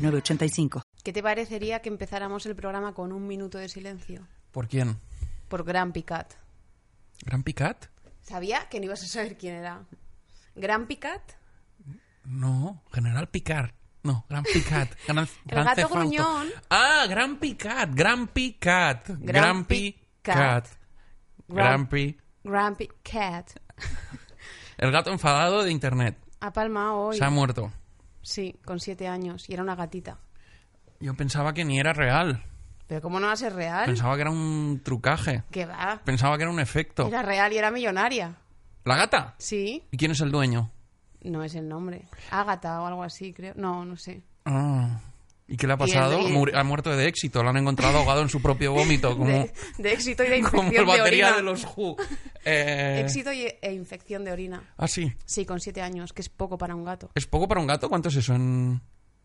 906985. ¿Qué te parecería que empezáramos el programa con un minuto de silencio? ¿Por quién? Por Gran Picat. ¿Gran Picat? Sabía que no ibas a saber quién era. ¿Gran Picat? No, General Picard. No, Gran Picat. Gran, El Gran gato gruñón. Ah, Gran Picat. Gran Picat. Gran Picat. Gran Pi. Gran Picat. El gato enfadado de internet. Ha palmado hoy. Se ha muerto. Sí, con siete años. Y era una gatita. Yo pensaba que ni era real. Pero ¿cómo no va a ser real? Pensaba que era un trucaje. Que va. Pensaba que era un efecto. Era real y era millonaria. ¿La gata? Sí. ¿Y quién es el dueño? No es el nombre. Ágata o algo así, creo. No, no sé. Ah. ¿Y qué le ha pasado? Muri- Ha muerto de éxito. Lo han encontrado ahogado en su propio vómito. Como, De, de éxito y de infección como el batería de orina. de los Who. Eh, Éxito y, e infección de orina. Ah, sí. Sí, con siete años, que es poco para un gato. ¿Es poco para un gato? ¿Cuánto es eso en...?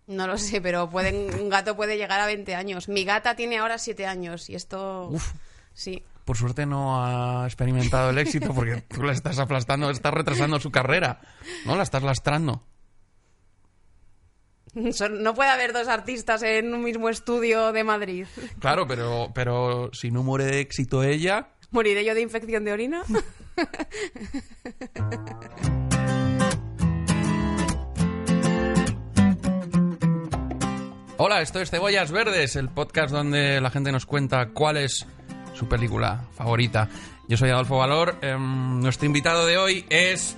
No lo sé, pero pueden, un gato puede llegar a 20 años. Mi gata tiene ahora 7 años y esto... Uf. Sí. Por suerte no ha experimentado el éxito porque tú la estás aplastando, estás retrasando su carrera. ¿No? La estás lastrando. Son- no puede haber dos artistas en un mismo estudio de Madrid. Claro, pero, pero si no muere de éxito ella... ¿Moriré yo de infección de orina? Hola, esto es Cebollas Verdes, el podcast donde la gente nos cuenta cuál es su película favorita. Yo soy Adolfo Valor. em, nuestro invitado de hoy es...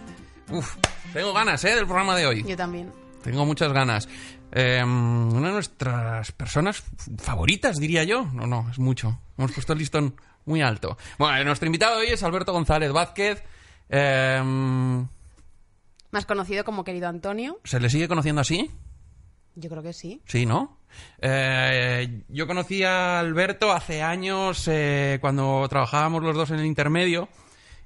Uf, tengo ganas, ¿eh? Del programa de hoy. Yo también. Tengo muchas ganas. Eh, una de nuestras personas favoritas, diría yo. No, no, es mucho. Hemos puesto el listón muy alto. Bueno, nuestro invitado hoy es Alberto González Vázquez. Eh, Más conocido como querido Antonio. ¿Se le sigue conociendo así? Yo creo que sí. Sí, ¿no? Eh, yo conocí a Alberto hace años eh, cuando trabajábamos los dos en el intermedio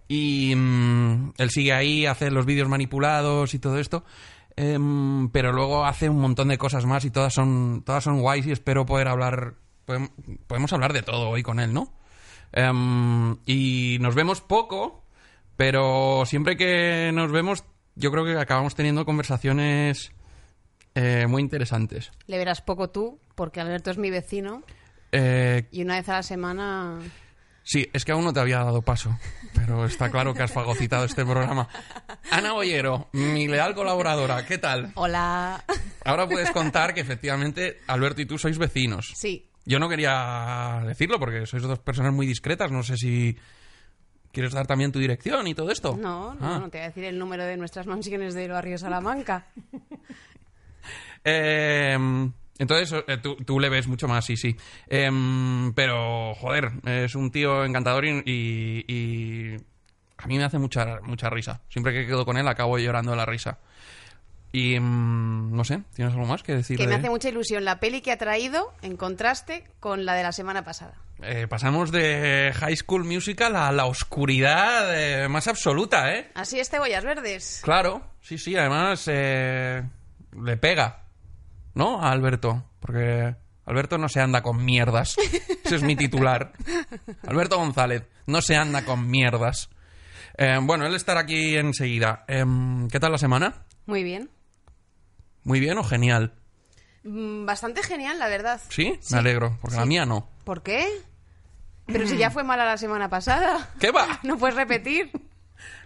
y mm, él sigue ahí, hace los vídeos manipulados y todo esto, Em, pero luego hace un montón de cosas más y todas son todas son guays y espero poder hablar podem- podemos hablar de todo hoy con él, ¿no? Em, y nos vemos poco, pero siempre que nos vemos yo creo que acabamos teniendo conversaciones eh, muy interesantes. Le verás poco tú, porque Alberto es mi vecino. Eh, Y una vez a la semana... sí, es que aún no te había dado paso, pero está claro que has fagocitado este programa. Ana Boyero, mi leal colaboradora, ¿qué tal? Hola. Ahora puedes contar que efectivamente Alberto y tú sois vecinos. Sí. Yo no quería decirlo porque sois dos personas muy discretas, no sé si quieres dar también tu dirección y todo esto. No, no, Ah. no te voy a decir el número de nuestras mansiones del barrio Salamanca. Eh, entonces, eh, tú, tú le ves mucho más, sí, sí. Em, pero, joder, es un tío encantador y, y- y a mí me hace mucha, mucha risa. Siempre que quedo con él acabo llorando de la risa. Y, em, no sé, ¿tienes algo más que decir? Que me hace mucha ilusión la peli que ha traído en contraste con la de la semana pasada. Eh, pasamos de High School Musical a la oscuridad eh, más absoluta, ¿eh? Así es, cebollas verdes. Claro, sí, sí, además eh, le pega, ¿no? A Alberto, porque Alberto no se anda con mierdas. Ese es mi titular. Alberto González, no se anda con mierdas. Eh, bueno, él estará aquí enseguida. Em, ¿Qué tal la semana? Muy bien. ¿Muy bien o genial? Mm, Bastante genial, la verdad. ¿Sí? Me alegro, porque la mía no. ¿Por qué? Pero si ya fue mala la semana pasada. ¿Qué va? ¿No puedes repetir?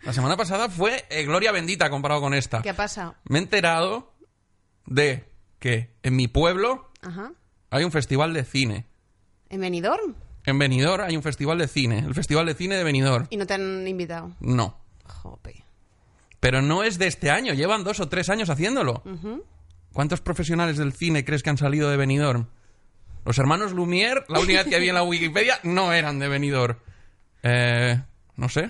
La semana pasada fue eh, gloria bendita comparado con esta. ¿Qué pasa? Me he enterado de que en mi pueblo Ajá. hay un festival de cine. ¿En Benidorm? En Benidorm hay un festival de cine. El Festival de Cine de Benidorm. Y no te han invitado. No. Jope. Pero no es de este año. Llevan dos o tres años haciéndolo. ¿Cuántos profesionales del cine crees que han salido de Benidorm? Los hermanos Lumière, la única vez que había en la Wikipedia, no eran de Benidorm. Eh, no sé.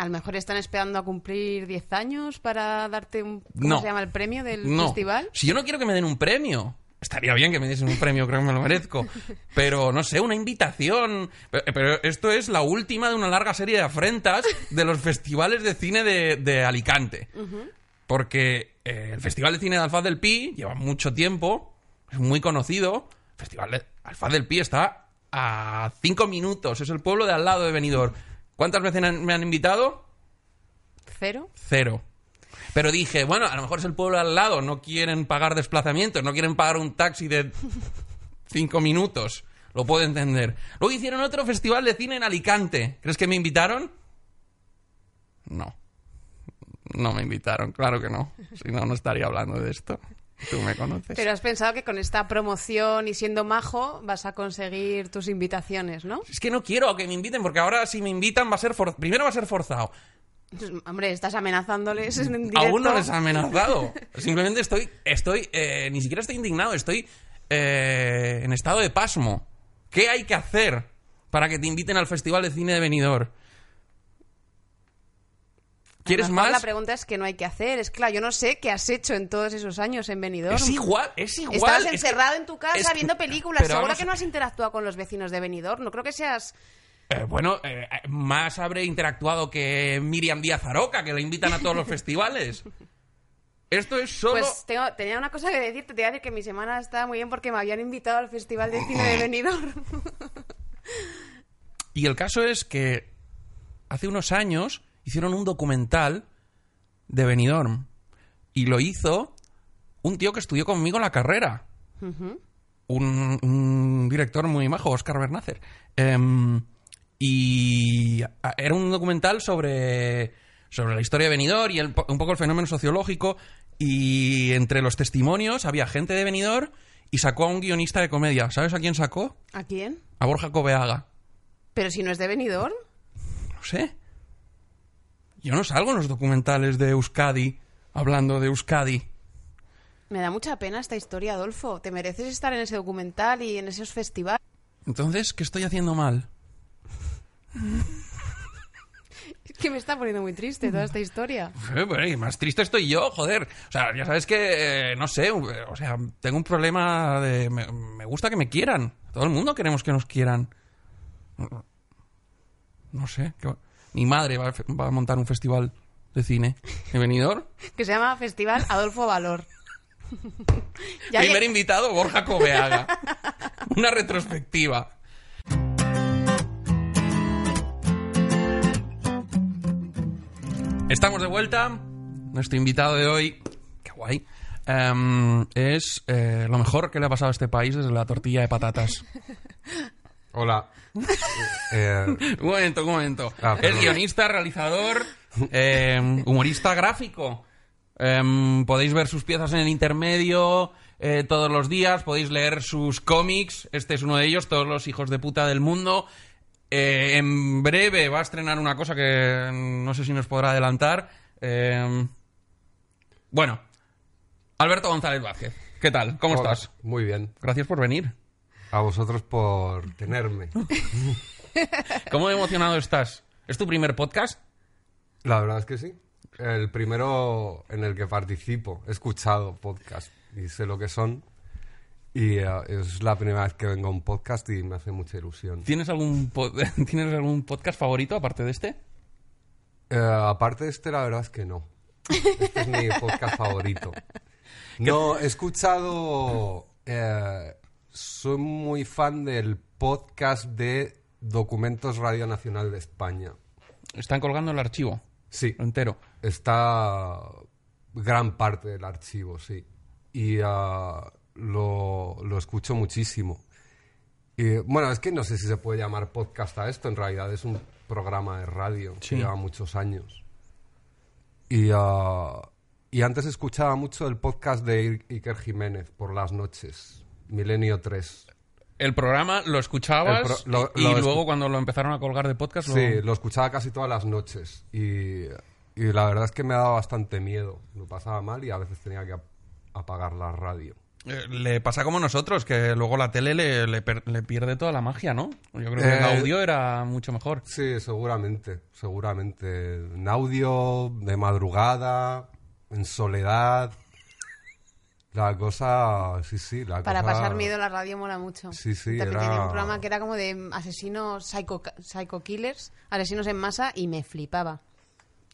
A lo mejor están esperando a cumplir 10 años para darte un... ¿Cómo No. se llama el premio del No. festival? Si yo no quiero que me den un premio. Estaría bien que me diesen un premio, creo que me lo merezco. Pero, no sé, una invitación. Pero, pero esto es la última de una larga serie de afrentas de los festivales de cine de, de Alicante. Porque eh, el Festival de Cine de Alfaz del Pi lleva mucho tiempo, es muy conocido. El Festival de Alfaz del Pi está a cinco minutos, es el pueblo de al lado de Benidorm. ¿Cuántas veces me han invitado? ¿Cero? Cero. Pero dije, bueno, a lo mejor es el pueblo al lado, no quieren pagar desplazamientos, no quieren pagar un taxi de cinco minutos. Lo puedo entender. Luego hicieron otro festival de cine en Alicante. ¿Crees que me invitaron? No. No me invitaron, claro que no. Si no, no estaría hablando de esto. Tú me conoces. Pero has pensado que con esta promoción y siendo majo vas a conseguir tus invitaciones, ¿no? Es que no quiero que me inviten, porque ahora si me invitan va a ser... for- Primero va a ser forzado. Pues, Hombre, estás amenazándoles en directo. Aún no les ha amenazado. Simplemente estoy, estoy, eh, ni siquiera estoy indignado, estoy eh, en estado de pasmo. ¿Qué hay que hacer para que te inviten al Festival de Cine de Benidorm? ¿Quieres más? La pregunta es que no hay que hacer. Es claro, yo no sé qué has hecho en todos esos años en Benidorm. Es igual, es igual. Estabas es que- encerrado en tu casa es que- viendo películas. pero Seguro vamos- que no has interactuado con los vecinos de Benidorm. No creo que seas... Eh, bueno, eh, más habré interactuado que Miriam Díaz Aroca, que la invitan a todos los festivales. Esto es solo... Pues tengo- tenía una cosa que decirte. Te iba a decir que mi semana estaba muy bien porque me habían invitado al Festival de Cine de Benidorm. Y el caso es que hace unos años hicieron un documental de Benidorm. Y lo hizo un tío que estudió conmigo la carrera. un, un director muy majo, Oscar Bernácer. Em, y era un documental sobre, sobre la historia de Benidorm y el- un poco el fenómeno sociológico. Y entre los testimonios había gente de Benidorm y sacó a un guionista de comedia. ¿Sabes a quién sacó? ¿A quién? A Borja Coveaga. Pero si no es de Benidorm. No sé. Yo no salgo en los documentales de Euskadi hablando de Euskadi. Me da mucha pena esta historia, Adolfo. Te mereces estar en ese documental y en esos festivales. Entonces, ¿qué estoy haciendo mal? Es que me está poniendo muy triste toda esta historia. Eh, más triste estoy yo, joder. O sea, ya sabes que, eh, no sé, eh, o sea, tengo un problema de... Me, me gusta que me quieran. Todo el mundo queremos que nos quieran. No sé. que- mi madre va a, va a montar un festival de cine en Benidorm. Que se llama Festival Adolfo Valor. Ya Primer que- invitado, Borja Coveaga. Una retrospectiva. Estamos de vuelta. Nuestro invitado de hoy, qué guay, em, es eh, lo mejor que le ha pasado a este país desde la tortilla de patatas. Hola. Eh, Un momento, un momento. Ah, es guionista, realizador, em, humorista gráfico. Em, podéis ver sus piezas en el intermedio eh, todos los días, podéis leer sus cómics. Este es uno de ellos, Todos los hijos de puta del mundo. Eh, en breve va a estrenar una cosa que no sé si nos podrá adelantar. Em, bueno, Alberto González Vázquez. ¿Qué tal? ¿Cómo hola. estás? Muy bien. Gracias por venir. A vosotros por tenerme. ¿Cómo emocionado estás? ¿Es tu primer podcast? La verdad es que sí. El primero en el que participo. He escuchado podcast y sé lo que son. Y eh, es la primera vez que vengo a un podcast y me hace mucha ilusión. ¿Tienes algún, po- ¿Tienes algún podcast favorito aparte de este? Eh, aparte de este, la verdad es que no. Este es mi podcast favorito. No, he escuchado... eh, soy muy fan del podcast de Documentos Radio Nacional de España. Están colgando el archivo Sí, entero. está gran parte del archivo, sí. Y ah, lo, lo escucho muchísimo. Y, bueno, es que no sé si se puede llamar podcast a esto, en realidad es un programa de radio Sí. que lleva muchos años. Y, ah, y antes escuchaba mucho el podcast de Iker Jiménez por las noches, Milenio 3. El programa lo escuchabas El pro- lo- y lo luego escu- cuando lo empezaron a colgar de podcast lo- Sí, lo escuchaba casi todas las noches y, y la verdad es que me daba bastante miedo. Lo pasaba mal y a veces tenía que ap- apagar la radio. Eh, le pasa como nosotros, que luego la tele le, le pierde toda la magia, ¿no? Yo creo que el Eh, audio era mucho mejor. Sí, seguramente, seguramente. En audio, de madrugada, en soledad. La cosa, sí, sí, la Para cosa- pasar miedo la radio mola mucho. Sí, sí, era- tenía un programa que era como de asesinos psycho, psycho killers, asesinos en masa y me flipaba.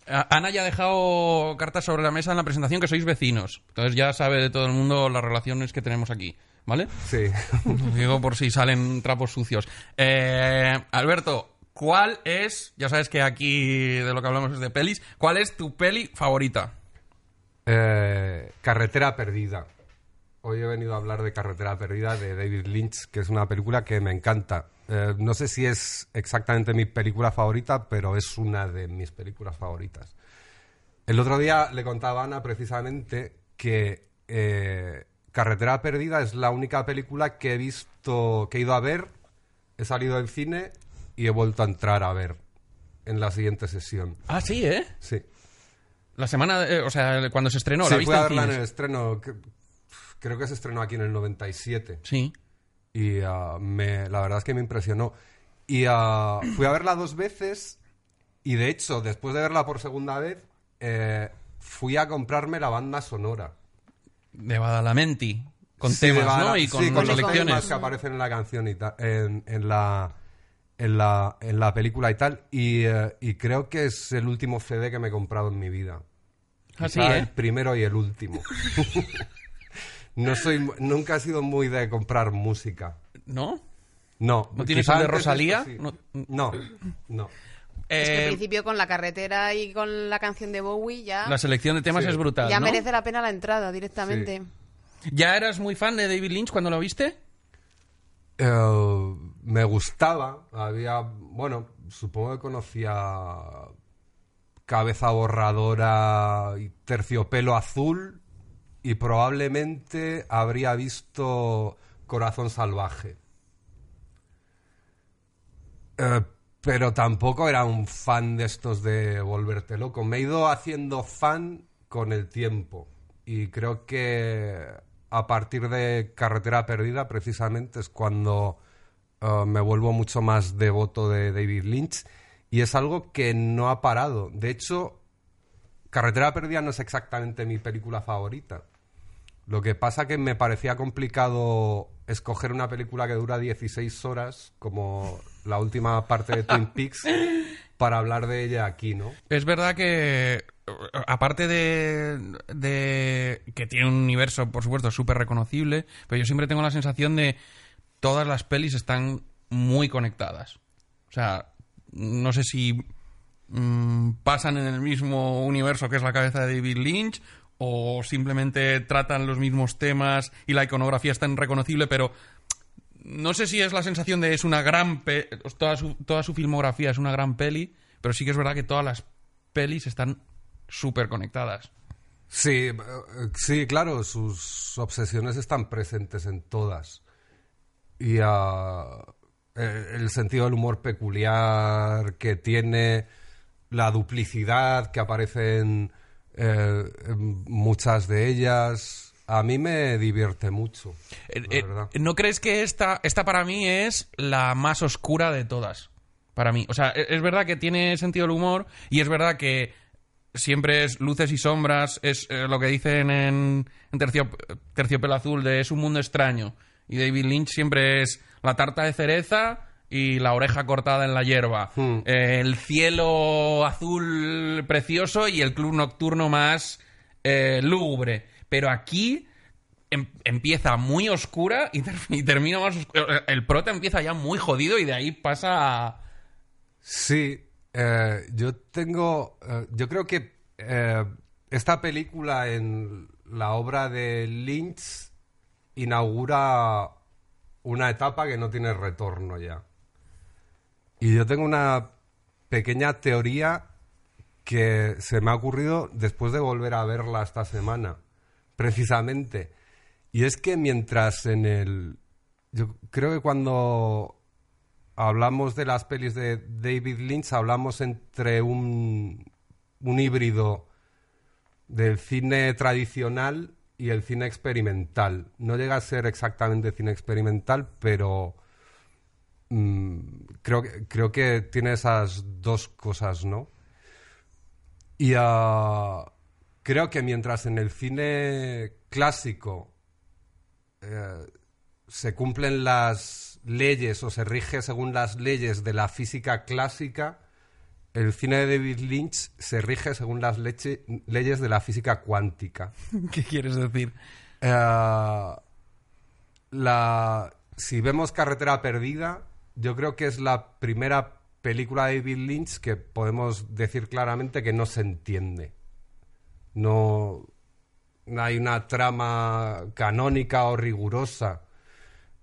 Ana ya ha dejado cartas sobre la mesa en la presentación que sois vecinos. Entonces ya sabe de todo el mundo las relaciones que tenemos aquí, ¿vale? Sí. Digo por si salen trapos sucios. Eh, Alberto, ¿cuál es, ya sabes que aquí de lo que hablamos es de pelis, ¿cuál es tu peli favorita? Eh, Carretera Perdida. Hoy he venido a hablar de Carretera Perdida de David Lynch, que es una película que me encanta. Eh, no sé si es exactamente mi película favorita, pero es una de mis películas favoritas. El otro día le contaba a Ana precisamente que eh, Carretera Perdida es la única película que he visto, que he ido a ver, he salido del cine y he vuelto a entrar a ver en la siguiente sesión. Ah, sí, ¿eh? Sí. La semana, de- eh, o sea, cuando se estrenó, sí, ¿la viste fui a en verla en cines? el estreno. que- Creo que se estrenó aquí en el 97. Sí. Y ah, me, la verdad es que me impresionó. Y ah, fui a verla dos veces. Y de hecho, después de verla por segunda vez, eh, fui a comprarme la banda sonora. De Badalamenti. Con Sí, de temas, Bada- ¿no? Y con sí, los selecciones. temas que aparecen en la canción y en, en la, en, la, en la película y tal. Y, eh, y creo que es el último CD que me he comprado en mi vida. Ah, sí, Quizá ¿eh? el primero y el último. no soy, nunca he sido muy de comprar música. ¿No? No. ¿No tienes el de Rosalía? sí. No. No, no. Es que Eh, al principio con la carretera y con la canción de Bowie ya, la selección de temas Sí. es brutal, ya ¿no? merece la pena la entrada directamente. ¿Ya eras muy fan de David Lynch cuando lo viste? Eh, me gustaba. Había, bueno, supongo que conocía Cabeza Borradora y Terciopelo Azul y probablemente habría visto Corazón Salvaje. Eh, pero tampoco era un fan de estos de volverte loco. Me he ido haciendo fan con el tiempo. Y creo que a partir de Carretera Perdida, precisamente, es cuando eh, me vuelvo mucho más devoto de David Lynch. Y es algo que no ha parado. De hecho, Carretera Perdida no es exactamente mi película favorita. Lo que pasa que me parecía complicado escoger una película que dura 16 horas, como la última parte de Twin Peaks, para hablar de ella aquí, ¿no? Es verdad que, aparte de, de que tiene un universo, por supuesto, súper reconocible, pero yo siempre tengo la sensación de todas las pelis están muy conectadas. O sea, no sé si mm, pasan en el mismo universo que es la cabeza de David Lynch o simplemente tratan los mismos temas y la iconografía es tan reconocible, pero no sé si es la sensación de es una gran pe toda su, toda su filmografía es una gran peli, pero sí que es verdad que todas las pelis están súper conectadas. Sí, eh, sí, claro, sus obsesiones están presentes en todas. Y ah, eh, el sentido del humor peculiar que tiene, la duplicidad que aparece en, eh, en muchas de ellas, a mí me divierte mucho. Eh, eh. ¿No crees que esta, esta para mí es la más oscura de todas? Para mí. O sea, e- es verdad que tiene sentido del humor y es verdad que siempre es luces y sombras, es eh, lo que dicen en, en Tercio- Terciopelo Azul de es un mundo extraño. Y David Lynch siempre es la tarta de cereza y la oreja cortada en la hierba. Hmm. Eh, el cielo azul precioso y el club nocturno más eh, lúgubre. Pero aquí em- empieza muy oscura y, ter- y termina más oscura. El prota empieza ya muy jodido y de ahí pasa a... Sí, eh, yo tengo, yo creo que esta película en la obra de Lynch inaugura una etapa que no tiene retorno ya. Y yo tengo una pequeña teoría que se me ha ocurrido después de volver a verla esta semana, precisamente. Y es que mientras en el... Yo creo que cuando hablamos de las pelis de David Lynch, hablamos entre un, un híbrido del cine tradicional y el cine experimental. No llega a ser exactamente cine experimental, pero mm, creo, creo que tiene esas dos cosas, ¿no? Y ah, creo que mientras en el cine clásico eh, se cumplen las leyes o se rige según las leyes de la física clásica, el cine de David Lynch se rige según las leche- leyes de la física cuántica. ¿Qué quieres decir? Eh, la, si vemos Carretera Perdida, yo creo que es la primera película de David Lynch que podemos decir claramente que no se entiende. No, no hay una trama canónica o rigurosa.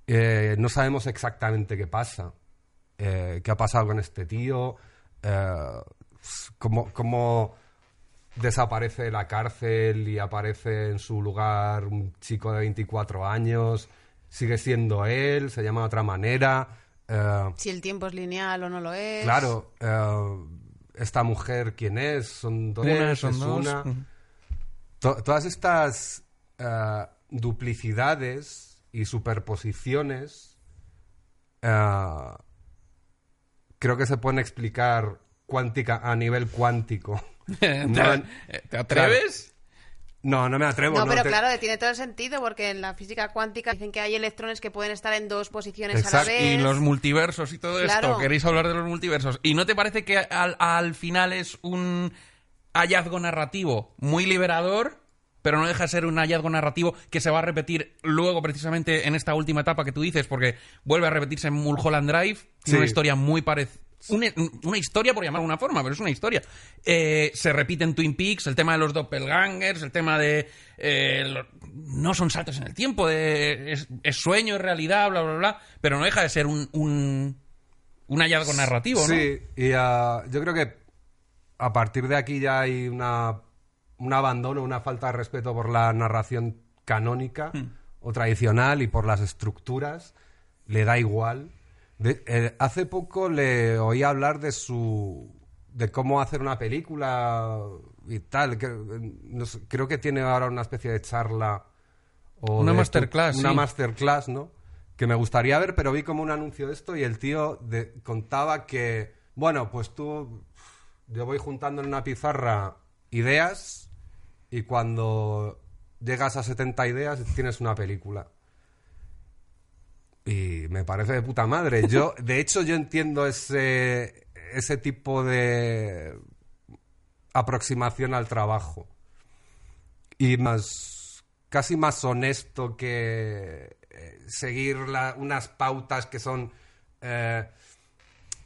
Eh, no sabemos exactamente qué pasa. Eh, ¿Qué ha pasado con este tío? Eh, cómo, cómo desaparece de la cárcel y aparece en su lugar un chico de 24 años? ¿Sigue siendo él? ¿Se llama de otra manera? Eh, Si el tiempo es lineal o no lo es. Claro, eh, esta mujer, ¿quién es? ¿Son dos? Una, son ¿Es dos. una? To- todas estas eh, duplicidades y superposiciones creo que se pueden explicar cuántica a nivel cuántico. ¿Te, No, ¿te atreves? No, no me atrevo. No, pero te- claro, tiene todo el sentido porque en la física cuántica dicen que hay electrones que pueden estar en dos posiciones a la vez. Y los multiversos y todo Claro. esto. ¿Queréis hablar de los multiversos? ¿Y no te parece que al, al final es un hallazgo narrativo muy liberador, pero no deja de ser un hallazgo narrativo que se va a repetir luego precisamente en esta última etapa que tú dices, porque vuelve a repetirse en Mulholland Drive, tiene Sí. una historia muy parecida. Una, una historia, por llamarla de una forma, pero es una historia. Eh, se repite en Twin Peaks el tema de los doppelgangers, el tema de... eh, lo- no son saltos en el tiempo, de, es, es sueño, es realidad, bla, bla, bla, pero no deja de ser un, un, un hallazgo narrativo, ¿no? Sí, y ah, yo creo que a partir de aquí ya hay una, un abandono, una falta de respeto por la narración canónica Hmm. o tradicional y por las estructuras. Le da igual. De- eh, hace poco le oí hablar de su de cómo hacer una película y tal. que- no sé, creo que tiene ahora una especie de charla o Una de- masterclass, una sí. masterclass, ¿no? Que me gustaría ver, pero vi como un anuncio de esto y el tío de- contaba que, bueno, pues tú, yo voy juntando en una pizarra ideas y cuando llegas a 70 ideas tienes una película. Y me parece de puta madre. Yo, de hecho, yo entiendo ese, ese tipo de aproximación al trabajo. Y más, casi más honesto que eh, seguir unas pautas que son eh,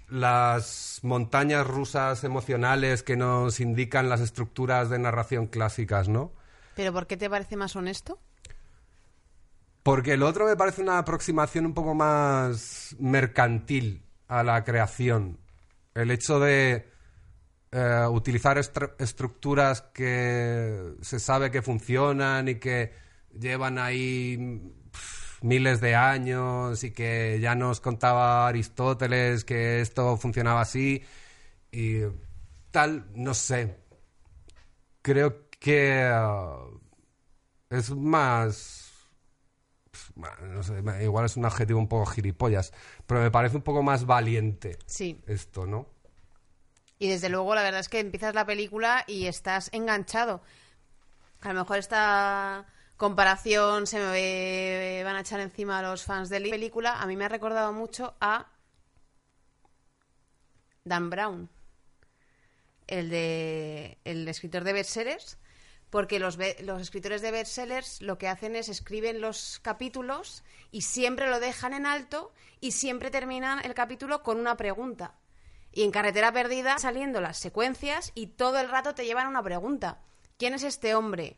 las montañas rusas emocionales que nos indican las estructuras de narración clásicas, ¿no? ¿Pero por qué te parece más honesto? Porque el otro me parece una aproximación un poco más mercantil a la creación. El hecho de eh, utilizar estru- estructuras que se sabe que funcionan y que llevan ahí miles de años y que ya nos contaba Aristóteles que esto funcionaba así y tal, no sé. Creo que eh, es más no sé, igual es un adjetivo un poco gilipollas, pero me parece un poco más valiente Sí. esto, ¿no? Y desde luego, la verdad es que empiezas la película y estás enganchado. A lo mejor esta comparación se me van a echar encima a los fans de la película. A mí me ha recordado mucho a Dan Brown, el de el escritor de bestsellers, porque los, los escritores de bestsellers lo que hacen es escriben los capítulos y siempre lo dejan en alto y siempre terminan el capítulo con una pregunta. Y en Carretera Perdida saliendo las secuencias y todo el rato te llevan una pregunta. ¿Quién es este hombre?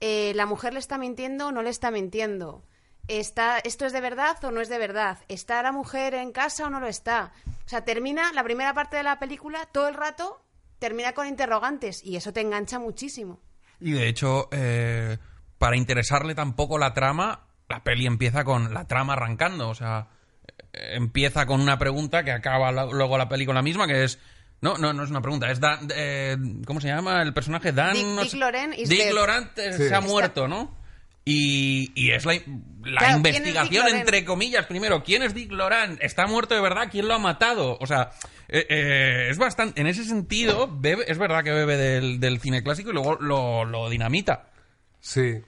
Eh, ¿La mujer le está mintiendo o no le está mintiendo? ¿Está, ¿Esto es de verdad o no es de verdad? ¿Está la mujer en casa o no lo está? O sea, termina la primera parte de la película todo el rato, termina con interrogantes y eso te engancha muchísimo. Y de hecho, eh, para interesarle tampoco la trama, la peli empieza con la trama arrancando. O sea, eh, empieza con una pregunta que acaba luego la peli con la misma, que es. No, no, no es una pregunta, es Dan. eh, ¿Cómo se llama el personaje? Dan. Dick- no Dick sé- Laurent is Dick dead. Laurent eh, Sí. se ha muerto, ¿no? Y, y es la, la Claro, ¿quién es investigación, Loren? entre comillas, primero, ¿quién es Dick Loran? ¿Está muerto de verdad? ¿Quién lo ha matado? O sea, eh, eh, es bastante... En ese sentido, bebe- es verdad que bebe del, del cine clásico y luego lo, lo dinamita. Sí.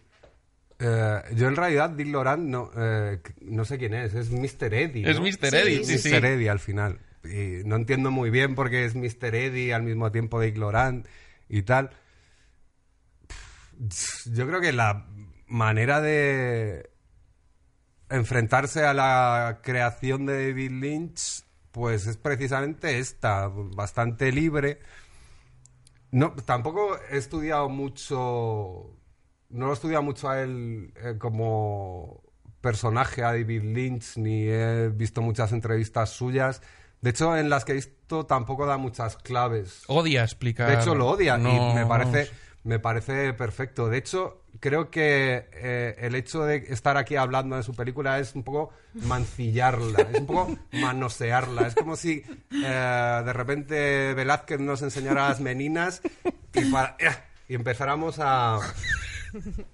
Eh, yo en realidad Dick Laurent no, eh, no sé quién es, es Mr. Eddie. Es. Mr. Sí, Eddie, sí, Mr. sí. Eddie al final. Y no entiendo muy bien por qué es Mr. Eddie al mismo tiempo Dick Laurent y tal. Yo creo que la manera de enfrentarse a la creación de David Lynch, pues es precisamente esta, bastante libre. No, tampoco he estudiado mucho. No lo he estudiado mucho a él eh, como personaje, a David Lynch, ni he visto muchas entrevistas suyas. De hecho, en las que he visto tampoco da muchas claves. Odia explicar... De hecho, lo odia y me parece, me parece perfecto. De hecho, creo que eh, el hecho de estar aquí hablando de su película es un poco mancillarla, es un poco manosearla. Es como si eh, de repente Velázquez nos enseñara las meninas y, para- y empezáramos a,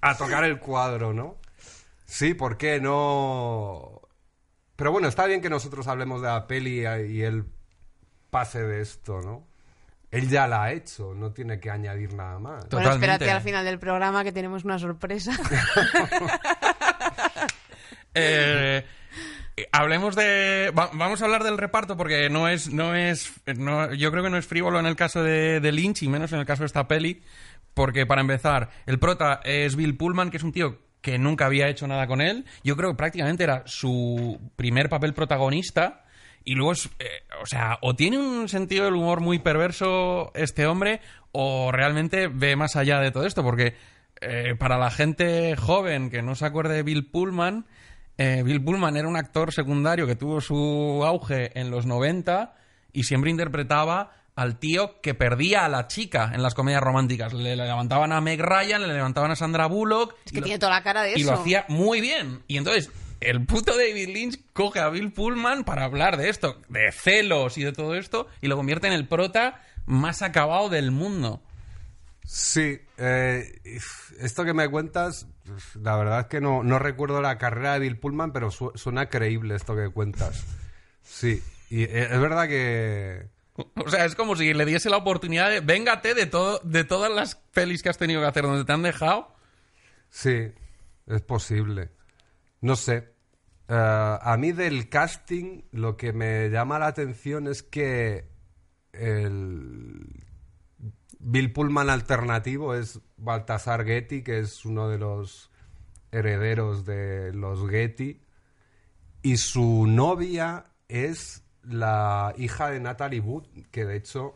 a tocar el cuadro, ¿no? Sí, ¿por qué no? Pero bueno, está bien que nosotros hablemos de la peli y él pase de esto, ¿no? Él ya la ha hecho, no tiene que añadir nada más. To- Bueno, Totalmente. espérate al final del programa que tenemos una sorpresa. Eh, hablemos de. va- vamos a hablar del reparto porque no es. no es no- Yo creo que no es frívolo en el caso de, de Lynch y menos en el caso de esta peli. Porque para empezar, el prota es Bill Pullman, que es un tío que nunca había hecho nada con él. Yo creo que prácticamente era su primer papel protagonista. Y luego es. eh, o sea, o tiene un sentido del humor muy perverso este hombre, o realmente ve más allá de todo esto. Porque eh, para la gente joven que no se acuerde de Bill Pullman, eh, Bill Pullman era un actor secundario que tuvo su auge en los 90 y siempre interpretaba al tío que perdía a la chica en las comedias románticas. Le, le levantaban a Meg Ryan, le levantaban a Sandra Bullock. Es y que lo- tiene toda la cara de eso. y lo hacía muy bien. Y entonces, el puto David Lynch coge a Bill Pullman para hablar de esto, de celos y de todo esto, y lo convierte en el prota más acabado del mundo. Sí, eh, esto que me cuentas, la verdad es que no, no recuerdo la carrera de Bill Pullman, pero su- suena creíble esto que cuentas. Sí, y eh, es verdad que... O sea, es como si le diese la oportunidad de véngate de todo, de todas las pelis que has tenido que hacer donde te han dejado. Sí, es posible. No sé. Eh, a mí del casting lo que me llama la atención es que el Bill Pullman alternativo es Baltasar Getty, que es uno de los herederos de los Getty, y su novia es la hija de Natalie Wood, que de hecho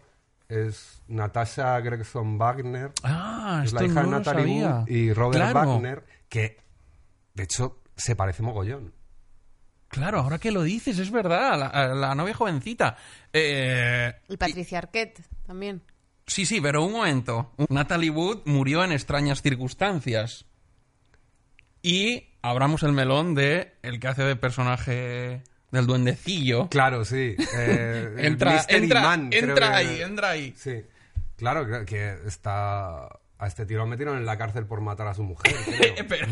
es Natasha Gregson Wagner, Ah, es esto la hija no de Natalie. Wood y Robert Claro. Wagner, que de hecho se parece mogollón. Claro, ahora que lo dices, es verdad, la, la novia jovencita. Eh, Y Patricia Arquette también. sí, sí, pero un momento. Natalie Wood murió en extrañas circunstancias. Y abramos el melón de el que hace de personaje del duendecillo. Claro, sí. eh, Entra, entra, Man, entra que- ahí, entra ahí. Sí. Claro que, está... A este tío lo metieron en la cárcel por matar a su mujer. Pero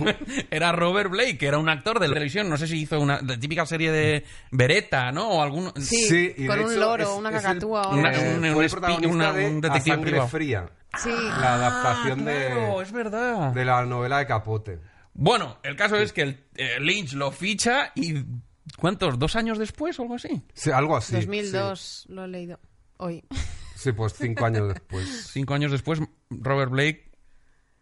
era Robert Blake, que era un actor de la televisión. No sé si hizo una la típica serie de Beretta, ¿no? O algún... Sí, Sí, y con de un hecho loro, es- una el- cacatúa Una- eh, un- un protagonista una- de un detective privado. Fría, Sí. la adaptación Ah, claro, de, es verdad. de la novela de Capote. Bueno, el caso es que el, eh, Lynch lo ficha y... ¿Cuántos? ¿Dos años después o algo así? Sí, algo así. 2002 lo he leído hoy. Sí, Sí, pues cinco años después. Cinco años después, Robert Blake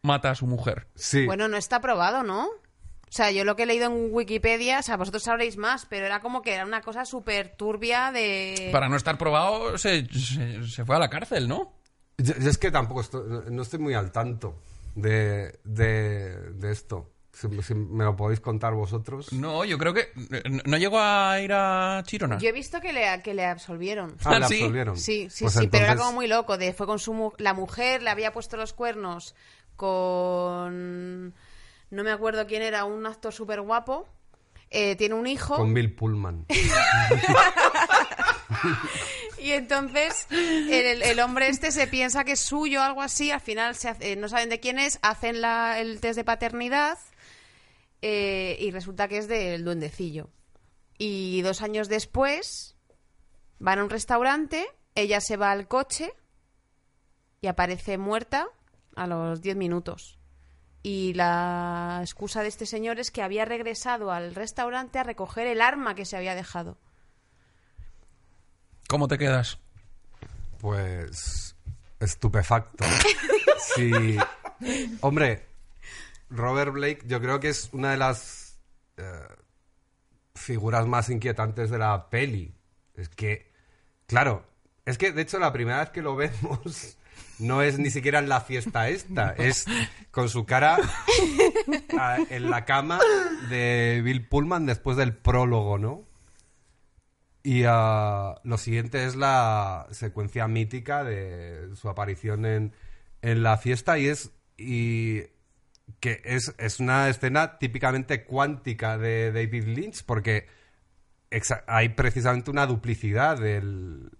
mata a su mujer. Sí. Bueno, no está probado, ¿no? O sea, yo lo que he leído en Wikipedia, o sea, vosotros sabréis más, pero era como que era una cosa súper turbia de... Para no estar probado, se, se- se fue a la cárcel, ¿no? Yo, yo es que tampoco estoy, no- no estoy muy al tanto de, de, de esto. Si, si me lo podéis contar vosotros. No, yo creo que... ¿No no llegó a ir a Chirona? Yo he visto que le, que le absolvieron. Ah, la ¿Sí? absolvieron. Sí, sí, Pues sí, pero era como muy loco. De, fue con su mu- la mujer, le había puesto los cuernos con no me acuerdo quién era, un actor súper guapo. Eh, tiene un hijo Con Bill Pullman. y entonces el, el hombre este se piensa que es suyo o algo así. Al final se hace- eh, no saben de quién es, hacen la- el test de paternidad. Eh, y resulta que es del duendecillo. Y dos años después van a un restaurante, ella se va al coche y aparece muerta a los 10 minutos. Y la excusa de este señor es que había regresado al restaurante a recoger el arma que se había dejado. ¿Cómo te quedas? Pues estupefacto. Sí. Hombre, Robert Blake yo creo que es una de las eh, figuras más inquietantes de la peli. Es que, claro, es que de hecho la primera vez que lo vemos no es ni siquiera en la fiesta esta, es con su cara a- en la cama de Bill Pullman después del prólogo, ¿no? Y ah, lo siguiente es la secuencia mítica de su aparición en, en la fiesta y es y que es, es una escena típicamente cuántica de David Lynch porque hay precisamente una duplicidad del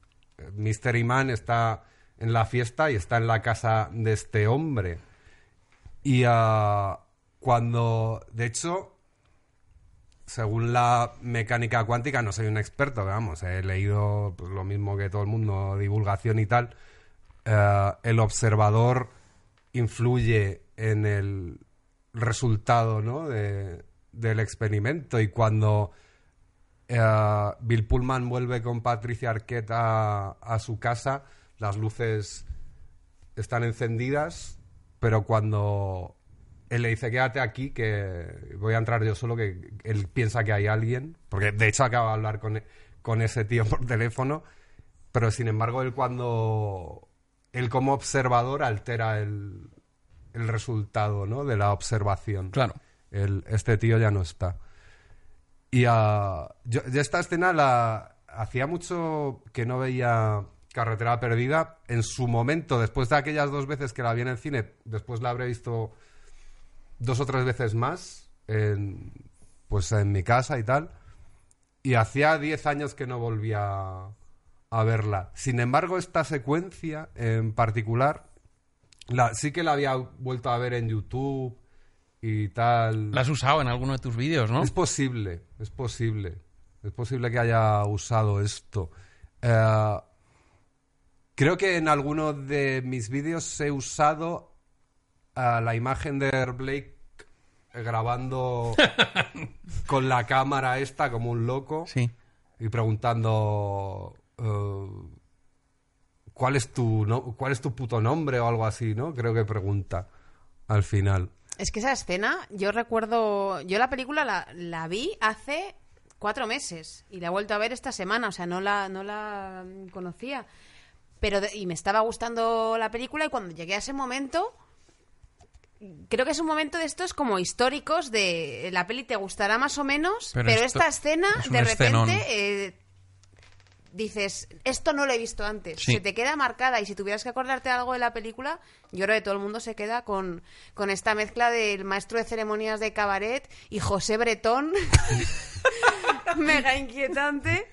Mystery Man está en la fiesta y está en la casa de este hombre y ah, cuando de hecho según la mecánica cuántica, no soy un experto, vamos, he leído pues, lo mismo que todo el mundo, divulgación y tal. eh, el observador influye en el resultado ¿no? de- del experimento y cuando eh, Bill Pullman vuelve con Patricia Arquette a, a su casa, las luces están encendidas, pero cuando él le dice quédate aquí que voy a entrar yo solo que él piensa que hay alguien porque de hecho acaba de hablar con, con ese tío por teléfono pero sin embargo él cuando él como observador altera el, el resultado ¿no? de la observación Claro. el, este tío ya no está y ah, yo, yo esta escena la hacía mucho que no veía Carretera Perdida. En su momento, después de aquellas dos veces que la vi en el cine, después la habré visto dos o tres veces más, en, pues en mi casa y tal. Y hacía 10 años que no volvía a verla. Sin embargo, esta secuencia en particular, la, sí que la había vuelto a ver en YouTube y tal. La has usado en alguno de tus vídeos, ¿no? Es posible, es posible. Es posible que haya usado esto. Eh, creo que en alguno de mis vídeos he usado eh, la imagen de Blake grabando con la cámara esta como un loco Sí. y preguntando eh, ¿cuál es tu no- cuál es tu puto nombre o algo así, ¿no? Creo que pregunta al final. Es que esa escena, yo recuerdo, yo la película la, la vi hace cuatro meses y la he vuelto a ver esta semana, o sea, no la, no la conocía. Pero de- y me estaba gustando la película y cuando llegué a ese momento, creo que es un momento de estos como históricos de la peli te gustará más o menos, Pero pero, esto esta escena es de repente eh, dices, esto no lo he visto antes. Sí. Se te queda marcada y si tuvieras que acordarte algo de la película, yo creo que todo el mundo se queda con, con esta mezcla del maestro de ceremonias de cabaret y José Bretón. Mega inquietante.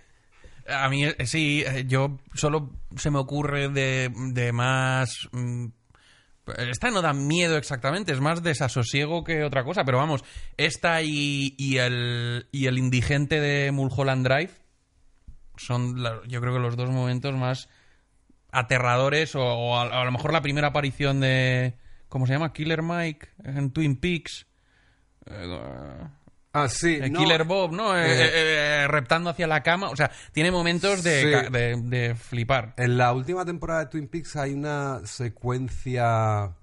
A mí, eh, sí, eh, yo solo se me ocurre de, de más... mm, Esta no da miedo exactamente, es más desasosiego que otra cosa, pero vamos, esta y, y el, y el indigente de Mulholland Drive son, la- yo creo que los dos momentos más aterradores, o, o a, a lo mejor la primera aparición de... ¿Cómo se llama? Killer Mike en Twin Peaks. Eh, Ah, sí, eh, no, Killer Bob, ¿no? Eh, eh, eh, reptando hacia la cama. O sea, tiene momentos de, Sí. de, de flipar. En la última temporada de Twin Peaks hay una secuencia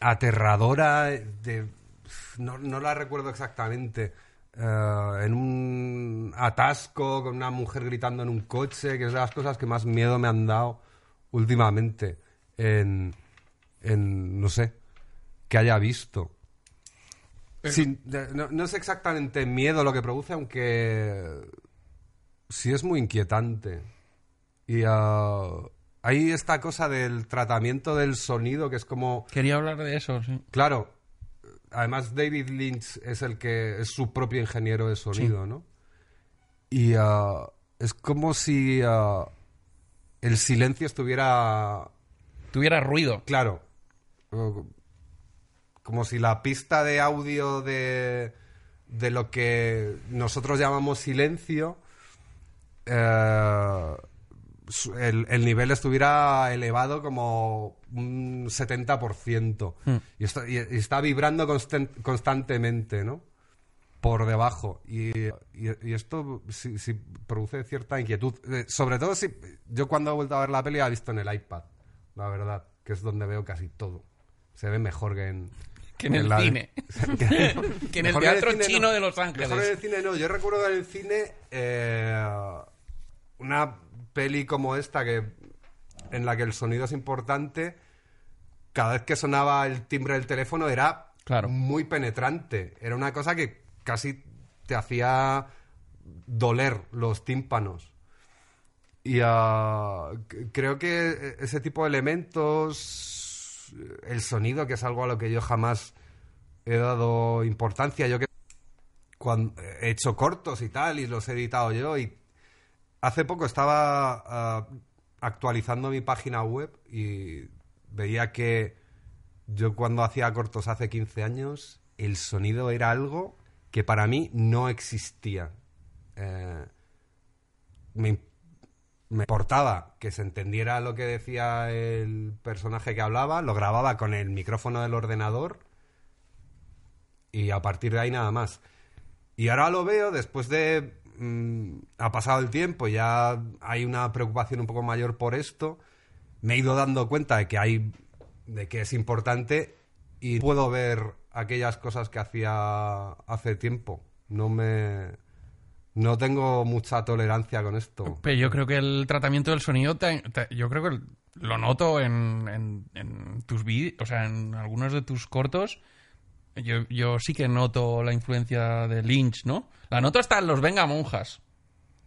aterradora de... No, no la recuerdo exactamente. Eh, en un atasco con una mujer gritando en un coche, que es de las cosas que más miedo me han dado últimamente en, en no sé, que haya visto. Sin- de- no, no es exactamente miedo lo que produce, aunque sí es muy inquietante. Y ah, hay esta cosa del tratamiento del sonido que es como, Quería hablar de eso, sí. claro, además David Lynch es el que es su propio ingeniero de sonido, ¿no? Y ah, es como si ah, el silencio estuviera Tuviera ruido. Claro. Como si la pista de audio de, de lo que nosotros llamamos silencio, eh, el, el nivel estuviera elevado como un 70%. Y, está, y- y está vibrando constan- constantemente, ¿no? Por debajo. Y, esto sí, sí produce cierta inquietud. Eh, sobre todo si yo cuando he vuelto a ver la peli la he visto en el iPad, la verdad, que es donde veo casi todo. Se ve mejor que en... Que en el la- cine. que, Que en el Teatro Chino de Los Ángeles. Mejor en el cine no. Yo recuerdo en el cine eh, una peli como esta que en la que el sonido es importante. Cada vez que sonaba el timbre del teléfono era Claro. muy penetrante. Era una cosa que casi te hacía doler los tímpanos. Y c- creo que ese tipo de elementos, el sonido, que es algo a lo que yo jamás he dado importancia, yo que cuando he hecho cortos y tal, y los he editado yo, y hace poco estaba ah, actualizando mi página web y veía que yo cuando hacía cortos hace 15 años, el sonido era algo que para mí no existía. Eh, me, me importaba que se entendiera lo que decía el personaje que hablaba, lo grababa con el micrófono del ordenador y a partir de ahí nada más. Y ahora lo veo, después de... mm, ha pasado el tiempo, ya hay una preocupación un poco mayor por esto, me he ido dando cuenta de que hay... de que es importante y puedo ver aquellas cosas que hacía hace tiempo. No me... No tengo mucha tolerancia con esto. Pero yo creo que el tratamiento del sonido, yo creo que lo noto en tus vídeos, o sea, en algunos de tus cortos. Yo, yo sí que noto la influencia de Lynch, ¿no? La noto hasta en los Venga Monjas.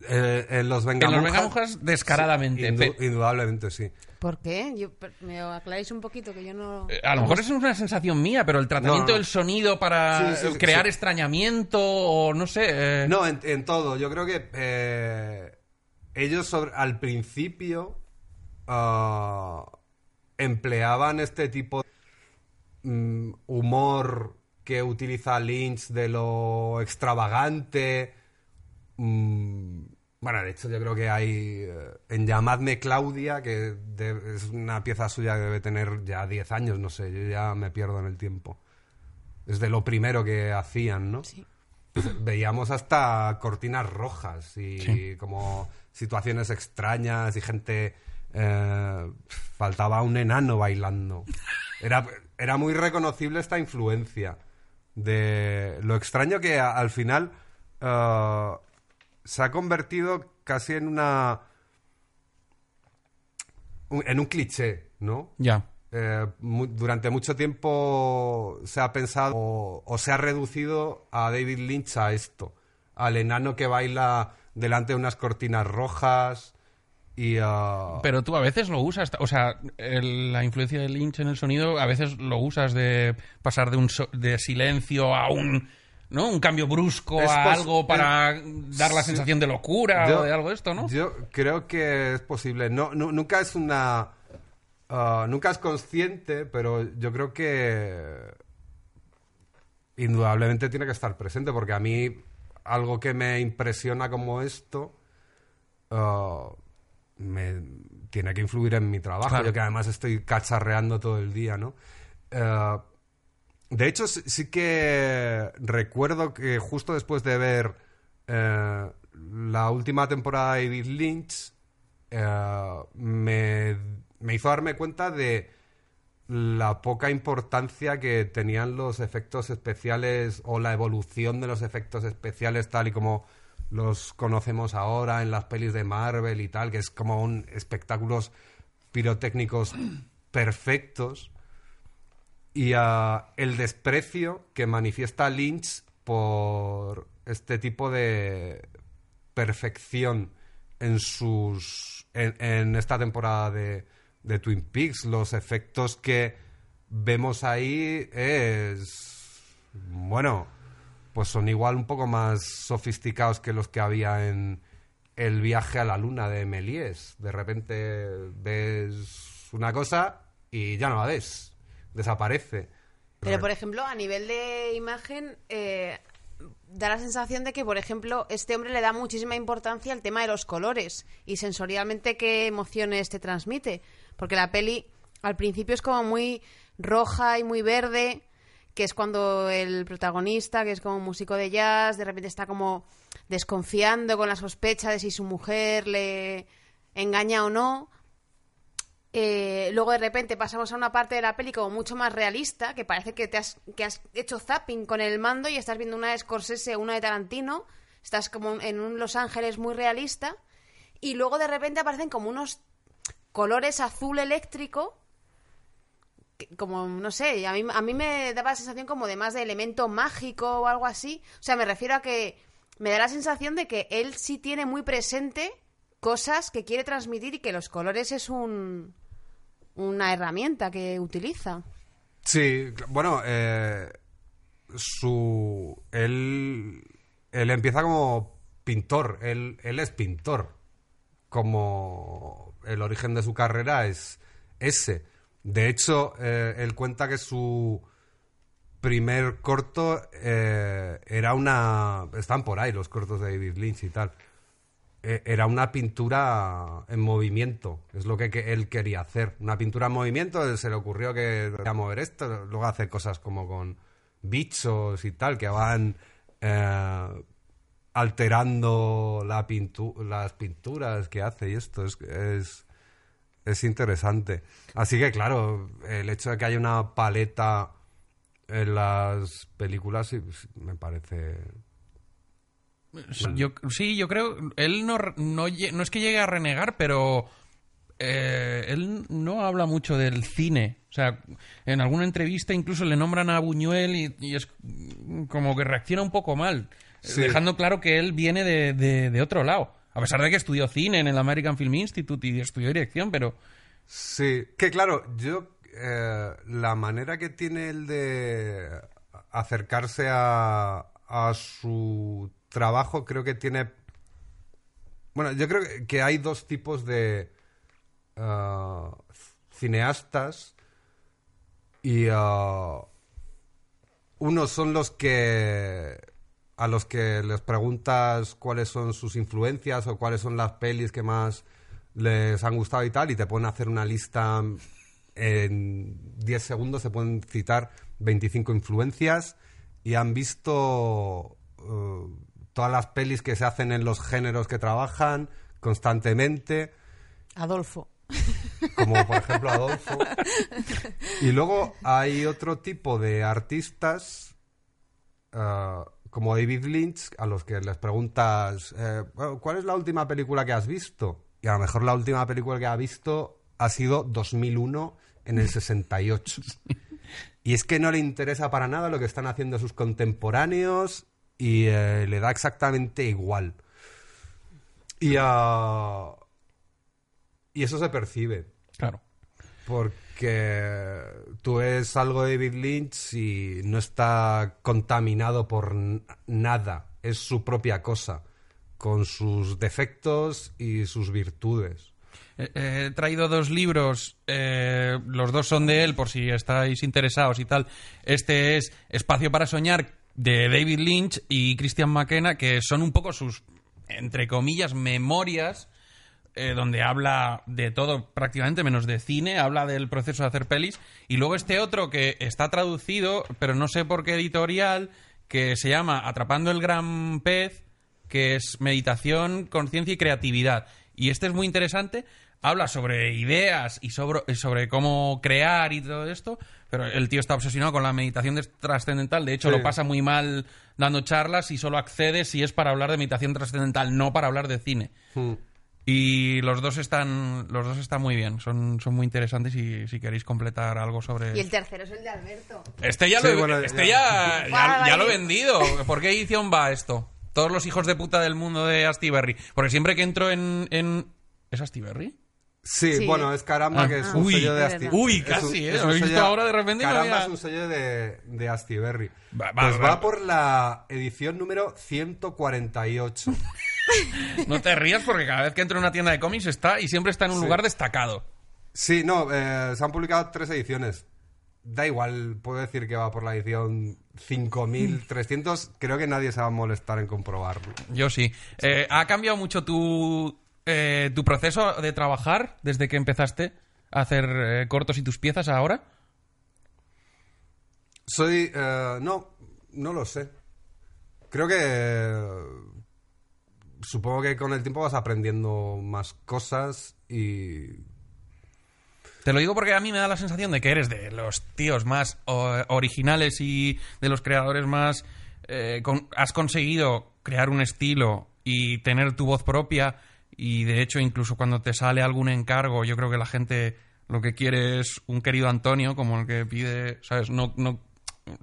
Eh, en los Venga en los Monjas, Venga Monjas descaradamente. sí, indu- indudablemente sí. ¿Por qué? Yo, me aclaráis un poquito que yo no... Eh, A lo mejor es una sensación mía, pero el tratamiento No, no. del sonido para Sí, sí, sí, crear sí. extrañamiento o no sé. eh, No, en, en todo. Yo creo que eh, ellos sobre- al principio ah, empleaban este tipo de mm, humor que utiliza Lynch de lo extravagante. Mm, bueno, de hecho yo creo que hay eh, en Llamadme Claudia, que de- es una pieza suya que debe tener ya 10 años, no sé, yo ya me pierdo en el tiempo. Es de lo primero que hacían, ¿no? Sí. veíamos hasta cortinas rojas y Sí. como situaciones extrañas y gente eh, faltaba un enano bailando era, era muy reconocible esta influencia de lo extraño que a- al final eh, se ha convertido casi en una un- en un cliché no Ya. eh, mu- durante mucho tiempo se ha pensado o, o se ha reducido a David Lynch a esto, al enano que baila delante de unas cortinas rojas y a... Pero tú a veces lo usas, o sea, el- la influencia de Lynch en el sonido a veces lo usas de pasar de un so- de silencio a un ¿no? un cambio brusco Es a algo para dar la sensación de locura Yo- o de algo de esto, ¿no? Yo creo que es posible. No, nu- nunca es una... ah, nunca es consciente, pero yo creo que indudablemente tiene que estar presente, porque a mí algo que me impresiona como esto ah, me tiene que influir en mi trabajo, Claro. yo que además estoy cacharreando todo el día, ¿no? Ah, de hecho, sí, sí que recuerdo que justo después de ver eh, la última temporada de David Lynch, eh, me, me hizo darme cuenta de la poca importancia que tenían los efectos especiales o la evolución de los efectos especiales tal y como los conocemos ahora en las pelis de Marvel y tal, que es como un espectáculos pirotécnicos perfectos y ah, el desprecio que manifiesta Lynch por este tipo de perfección en sus en, en esta temporada de, de Twin Peaks los efectos que vemos ahí es bueno pues son igual un poco más sofisticados que los que había en el viaje a la luna de Méliès de repente ves una cosa y ya no la ves desaparece. Pero, por ejemplo, a nivel de imagen, eh, da la sensación de que, por ejemplo, este hombre le da muchísima importancia al tema de los colores y sensorialmente qué emociones te transmite. Porque la peli al principio es como muy roja y muy verde, que es cuando el protagonista, que es como un músico de jazz, de repente está como desconfiando con la sospecha de si su mujer le engaña o no. Eh, luego de repente pasamos a una parte de la peli como mucho más realista, que parece que te has, que has hecho zapping con el mando y estás viendo una de Scorsese una de Tarantino. Estás como en un Los Ángeles muy realista. Y luego de repente aparecen como unos colores azul eléctrico. Como, no sé, a mí, a mí me daba la sensación como de más de elemento mágico o algo así. O sea, me refiero a que me da la sensación de que él sí tiene muy presente cosas que quiere transmitir y que los colores es un, una herramienta que utiliza. Sí, bueno, eh, su. Él, él empieza como pintor, él, él es pintor. Como el origen de su carrera es ese. De hecho, eh, él cuenta que su primer corto eh, era una. Están por ahí los cortos de David Lynch y tal. Eh, era una pintura en movimiento, es lo que, él quería hacer. Una pintura en movimiento, se le ocurrió que a mover esto, luego hace cosas como con bichos y tal, que van alterando la pintu- las pinturas que hace y esto es, es, es interesante. Así que claro, el hecho de que haya una paleta en las películas me parece... Yo, sí, yo creo. Él no, no, no es que llegue a renegar, pero. eh, él no habla mucho del cine. O sea, en alguna entrevista incluso le nombran a Buñuel y, y es como que reacciona un poco mal. Sí. Dejando claro que él viene de, de- de otro lado. A pesar de que estudió cine en el American Film Institute y estudió dirección, pero. Sí, que claro, yo eh, la manera que tiene el de acercarse a, su trabajo creo que tiene... Bueno, yo creo que- hay dos tipos de ah, cineastas y ah, unos son los que a los que les preguntas cuáles son sus influencias o cuáles son las pelis que más les han gustado y tal, y te pueden hacer una lista en 10 segundos, se pueden citar 25 influencias y han visto eh, todas las pelis que se hacen en los géneros que trabajan constantemente Adolfo. como por ejemplo Adolfo. Y luego hay otro tipo de artistas, eh, como David Lynch, a los que les preguntas, eh, ¿cuál es la última película que has visto? Y a lo mejor la última película que ha visto ha sido 2001 en el 68. Y es que no le interesa para nada lo que están haciendo sus contemporáneos y eh, le da exactamente igual. Y, ah, y eso se percibe. Claro. Porque tú ves algo de David Lynch y no está contaminado por nada. Es su propia cosa, con sus defectos y sus virtudes. Eh, eh, He traído dos libros, eh, los dos son de él, por si estáis interesados y tal. Este es Espacio para Soñar, de David Lynch y Christian McKenna, que son un poco sus, entre comillas, memorias, eh, donde habla de todo prácticamente, menos de cine, habla del proceso de hacer pelis. Y luego este otro que está traducido, pero no sé por qué editorial, que se llama Atrapando el Gran Pez, que es meditación, conciencia y creatividad. Y este es muy interesante. Habla sobre ideas y sobre, sobre cómo crear y todo esto, pero el tío está obsesionado con la meditación trascendental. De hecho, Sí. lo pasa muy mal dando charlas y solo accede si es para hablar de meditación trascendental, no para hablar de cine. Hmm. Y los dos están, los dos están muy bien, son, son muy interesantes y si queréis completar algo sobre... Y el tercero es el de Alberto. Este ya, Sí, lo, bueno, este ya. ya, ya, Vale. ya lo he vendido. ¿Por qué edición va esto? Todos los hijos de puta del mundo de Astiberri. Porque siempre que entro en... en... ¿Es Astiberri? Sí, Sí. bueno, es Caramba, Ah. que es un Uy, sello de es Asti. verdad. Uy, es un- casi, ¿eh? Lo he visto ahora de repente Caramba había- es un sello de, de Astiberri. Va- va- pues va- va por la edición número 148. No te rías porque cada vez que entro en una tienda de cómics está y siempre está en un Sí. lugar destacado. Sí, no, eh, se han publicado tres ediciones. da igual, puedo decir que va por la edición 5300. Creo que nadie se va a molestar en comprobarlo. Yo sí. Eh, ¿Ha cambiado mucho tu, eh, tu proceso de trabajar desde que empezaste a hacer cortos y tus piezas ahora? Soy. no, no lo sé. Creo que. Supongo que con el tiempo vas aprendiendo más cosas y. Te lo digo porque a mí me da la sensación de que eres de los tíos más originales y de los creadores más... eh, has conseguido crear un estilo y tener tu voz propia y de hecho incluso cuando te sale algún encargo yo creo que la gente lo que quiere es un querido Antonio como el que pide, ¿sabes? No,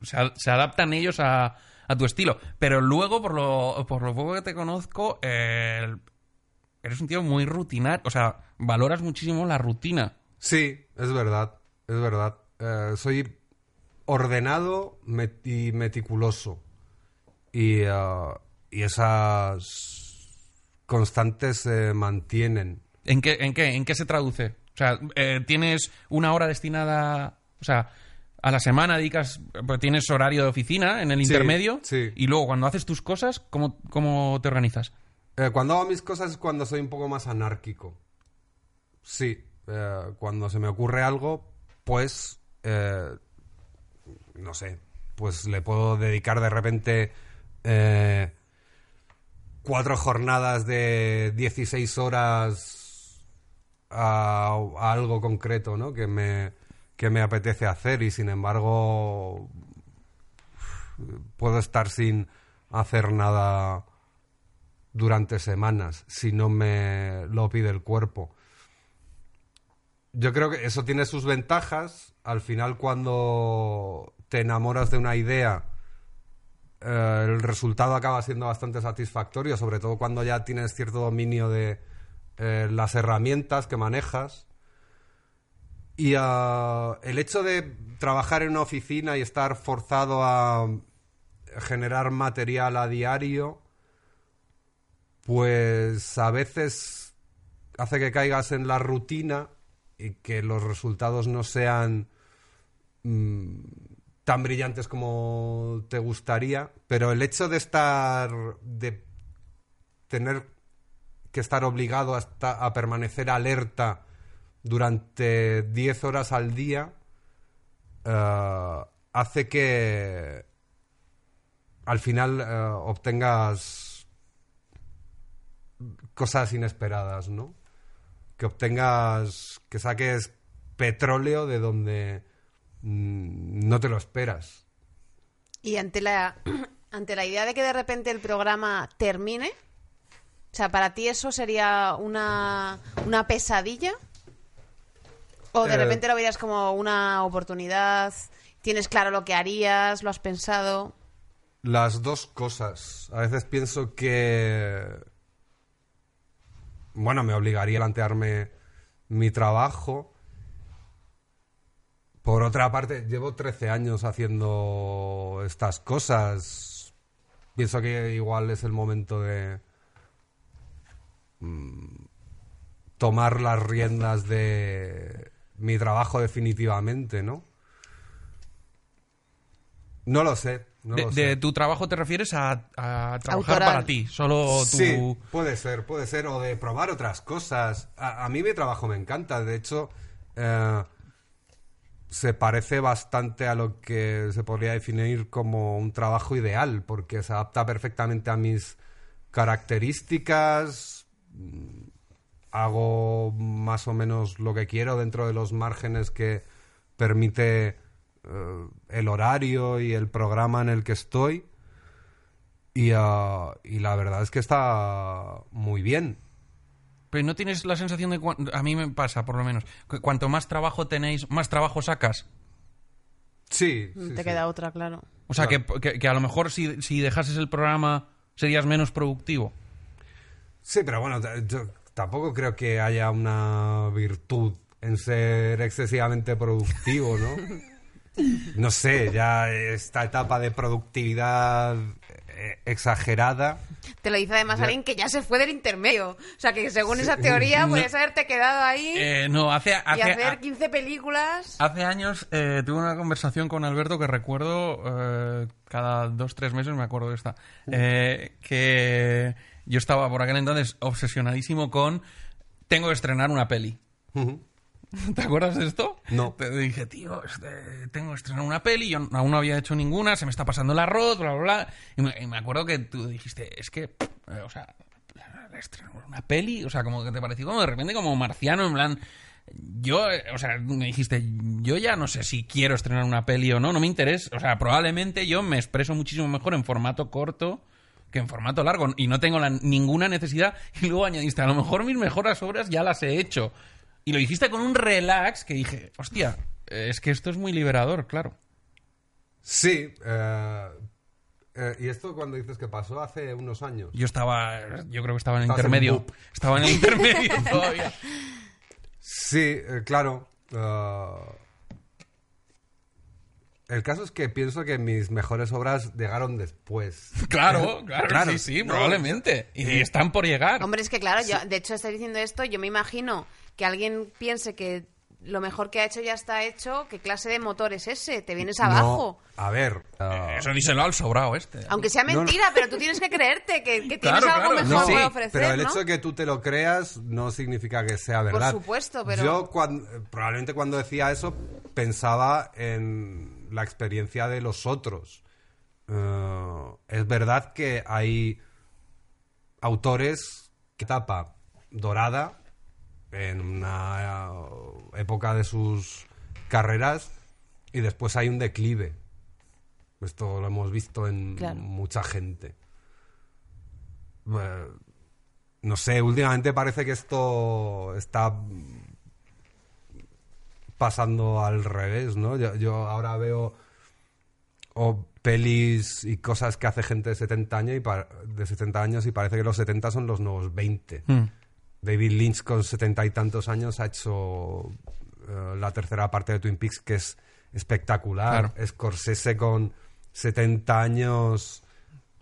se, se adaptan ellos a, a tu estilo. Pero luego, por lo, por lo poco que te conozco, eh, eres un tío muy rutinario. O sea, valoras muchísimo la rutina. Sí, es verdad. Es verdad. Eh, soy ordenado met- y meticuloso. Y, eh, y esas constantes se mantienen. ¿En qué, en qué, en qué se traduce? O sea, eh, tienes una hora destinada, o sea, a la semana dedicas, pues tienes horario de oficina en el Sí, intermedio sí. y luego cuando haces tus cosas, ¿cómo, cómo te organizas? Eh, cuando hago mis cosas es cuando soy un poco más anárquico. Sí, eh, cuando se me ocurre algo, pues, eh, no sé, pues le puedo dedicar de repente cuatro jornadas de 16 horas a, a algo concreto, ¿no? Que me, que me apetece hacer y sin embargo puedo estar sin hacer nada durante semanas si no me lo pide el cuerpo. Yo creo que eso tiene sus ventajas. Al final, cuando te enamoras de una idea, eh, el resultado acaba siendo bastante satisfactorio, sobre todo cuando ya tienes cierto dominio de eh, las herramientas que manejas. Y ah, el hecho de trabajar en una oficina y estar forzado a generar material a diario, pues a veces hace que caigas en la rutina y que los resultados no sean mm, tan brillantes como te gustaría, pero el hecho de estar, de tener que estar obligado a, a permanecer alerta durante 10 horas al día, eh, hace que al final eh, obtengas cosas inesperadas, ¿no? Que obtengas, que saques petróleo de donde mm, no te lo esperas. Y ante la, ante la idea de que de repente el programa termine, o sea, ¿para ti eso sería una, una pesadilla? ¿O de Eh. repente lo verías como una oportunidad? ¿Tienes claro lo que harías? ¿Lo has pensado? Las dos cosas. A veces pienso que. Bueno, me obligaría a plantearme mi trabajo. Por otra parte, llevo 13 años haciendo estas cosas. Pienso que igual es el momento de. mm, tomar las riendas de mi trabajo definitivamente, ¿no? No lo sé. No de, lo de sé. tu trabajo te refieres a, a trabajar Autoral. para ti, solo tu... Sí, puede ser, puede ser, o de probar otras cosas. A, a mí mi trabajo me encanta, de hecho, eh, se parece bastante a lo que se podría definir como un trabajo ideal, porque se adapta perfectamente a mis características, hago más o menos lo que quiero dentro de los márgenes que permite eh, el horario y el programa en el que estoy. Y, ah, y la verdad es que está muy bien. Pero no tienes la sensación de... A mí me pasa, por lo menos. que cuanto más trabajo tenéis, más trabajo sacas. Sí, sí, te sí. queda otra, claro. O sea, Claro. que, que- que a lo mejor si, si dejases el programa serías menos productivo. Sí, pero bueno, yo tampoco creo que haya una virtud en ser excesivamente productivo, ¿no? No sé, ya esta etapa de productividad eh, exagerada. Te lo dice además Ya. alguien que ya se fue del intermedio. O sea, que según esa teoría puedes haberte quedado ahí Eh, no, hace, y hace, hacer 15 películas. hace años eh, tuve una conversación con Alberto que recuerdo eh, cada dos, tres meses, me acuerdo de esta, eh, que yo estaba por aquel entonces obsesionadísimo con tengo que estrenar una peli. ¿Te acuerdas de esto? No. Te dije, tío, este, tengo que estrenar una peli, yo aún no había hecho ninguna, se me está pasando el arroz, bla, bla, bla. Y me, y me acuerdo que tú dijiste, es que, eh, o sea, estrenar una peli, o sea, como que te pareció como de repente como marciano, en plan... Yo, eh, o sea, me dijiste, yo ya no sé si quiero estrenar una peli o no, no me interesa. O sea, probablemente yo me expreso muchísimo mejor en formato corto que en formato largo y no tengo la- ninguna necesidad. Y luego añadiste, a lo mejor mis mejores obras ya las he hecho. Y lo dijiste con un relax que dije, hostia, eh, es que esto es muy liberador, claro. Sí. eh, y esto cuando dices que pasó hace unos años. Yo estaba, yo creo que estaba en el en intermedio. Estaba en el intermedio todavía. Sí, eh, claro. El caso es que pienso que mis mejores obras llegaron después. Claro, claro, Claro, sí, sí, no, probablemente. Y están por llegar. Hombre, es que claro, yo, de hecho estoy diciendo esto, yo me imagino que alguien piense que lo mejor que ha hecho ya está hecho, ¿qué clase de motor es ese? Te vienes abajo. No, a ver. eh, Eso díselo al sobrado este. Aunque sea No, no. mentira, pero tú tienes que creerte que, que tienes Claro, algo claro. mejor No, para sí, ofrecer, pero el ¿no? hecho de que tú te lo creas no significa que sea verdad. supuesto, pero- Yo cuan- probablemente cuando decía eso pensaba en la experiencia de los otros. Eh, es verdad que hay autores que etapa dorada en una época de sus carreras y después hay un declive. Esto lo hemos visto en Claro. mucha gente. Eh, no sé, últimamente parece que esto está pasando al revés, ¿no? Yo, yo ahora veo o pelis y cosas que hace gente de 70 años y de 70 años y parece que los 70 son los nuevos 20. Mm. David Lynch con setenta y tantos años ha hecho eh, la tercera parte de Twin Peaks que es espectacular. Claro. Scorsese con 70 años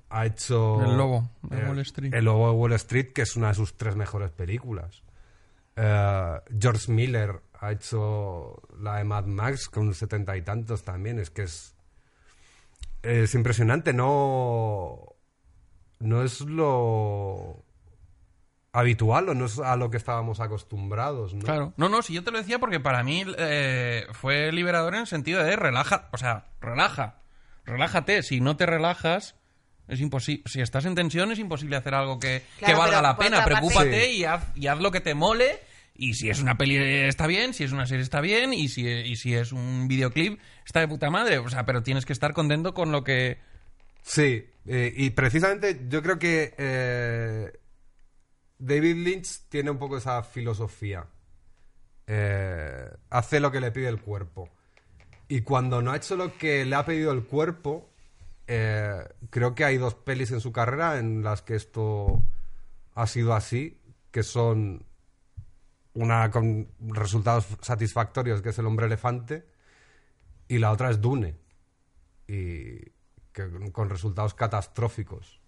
ha hecho El Lobo de eh, Wall Street. El Lobo de Wall Street, que es una de sus tres mejores películas. Eh, George Miller ha hecho la de Mad Max con setenta y tantos también. Es que es es impresionante. No no es lo habitual o no es a lo que estábamos acostumbrados, ¿no? Claro. No, no, si yo te lo decía porque para mí eh, fue liberador en el sentido de relaja, o sea, relaja, relájate. Si no te relajas, es imposible. Si estás en tensión, es imposible hacer algo que, Claro, que valga pero la pena. Preocúpate Sí. y, haz, y haz lo que te mole. Y si es una peli está bien, si es una serie está bien, y si, y si es un videoclip está de puta madre. O sea, pero tienes que estar contento con lo que... Sí, eh, y precisamente yo creo que eh, David Lynch tiene un poco esa filosofía. Eh, hace lo que le pide el cuerpo. Y cuando no ha hecho lo que le ha pedido el cuerpo, eh, creo que hay dos pelis en su carrera en las que esto ha sido así, que son una con resultados satisfactorios, que es El hombre elefante, y la otra es Dune y con resultados catastróficos.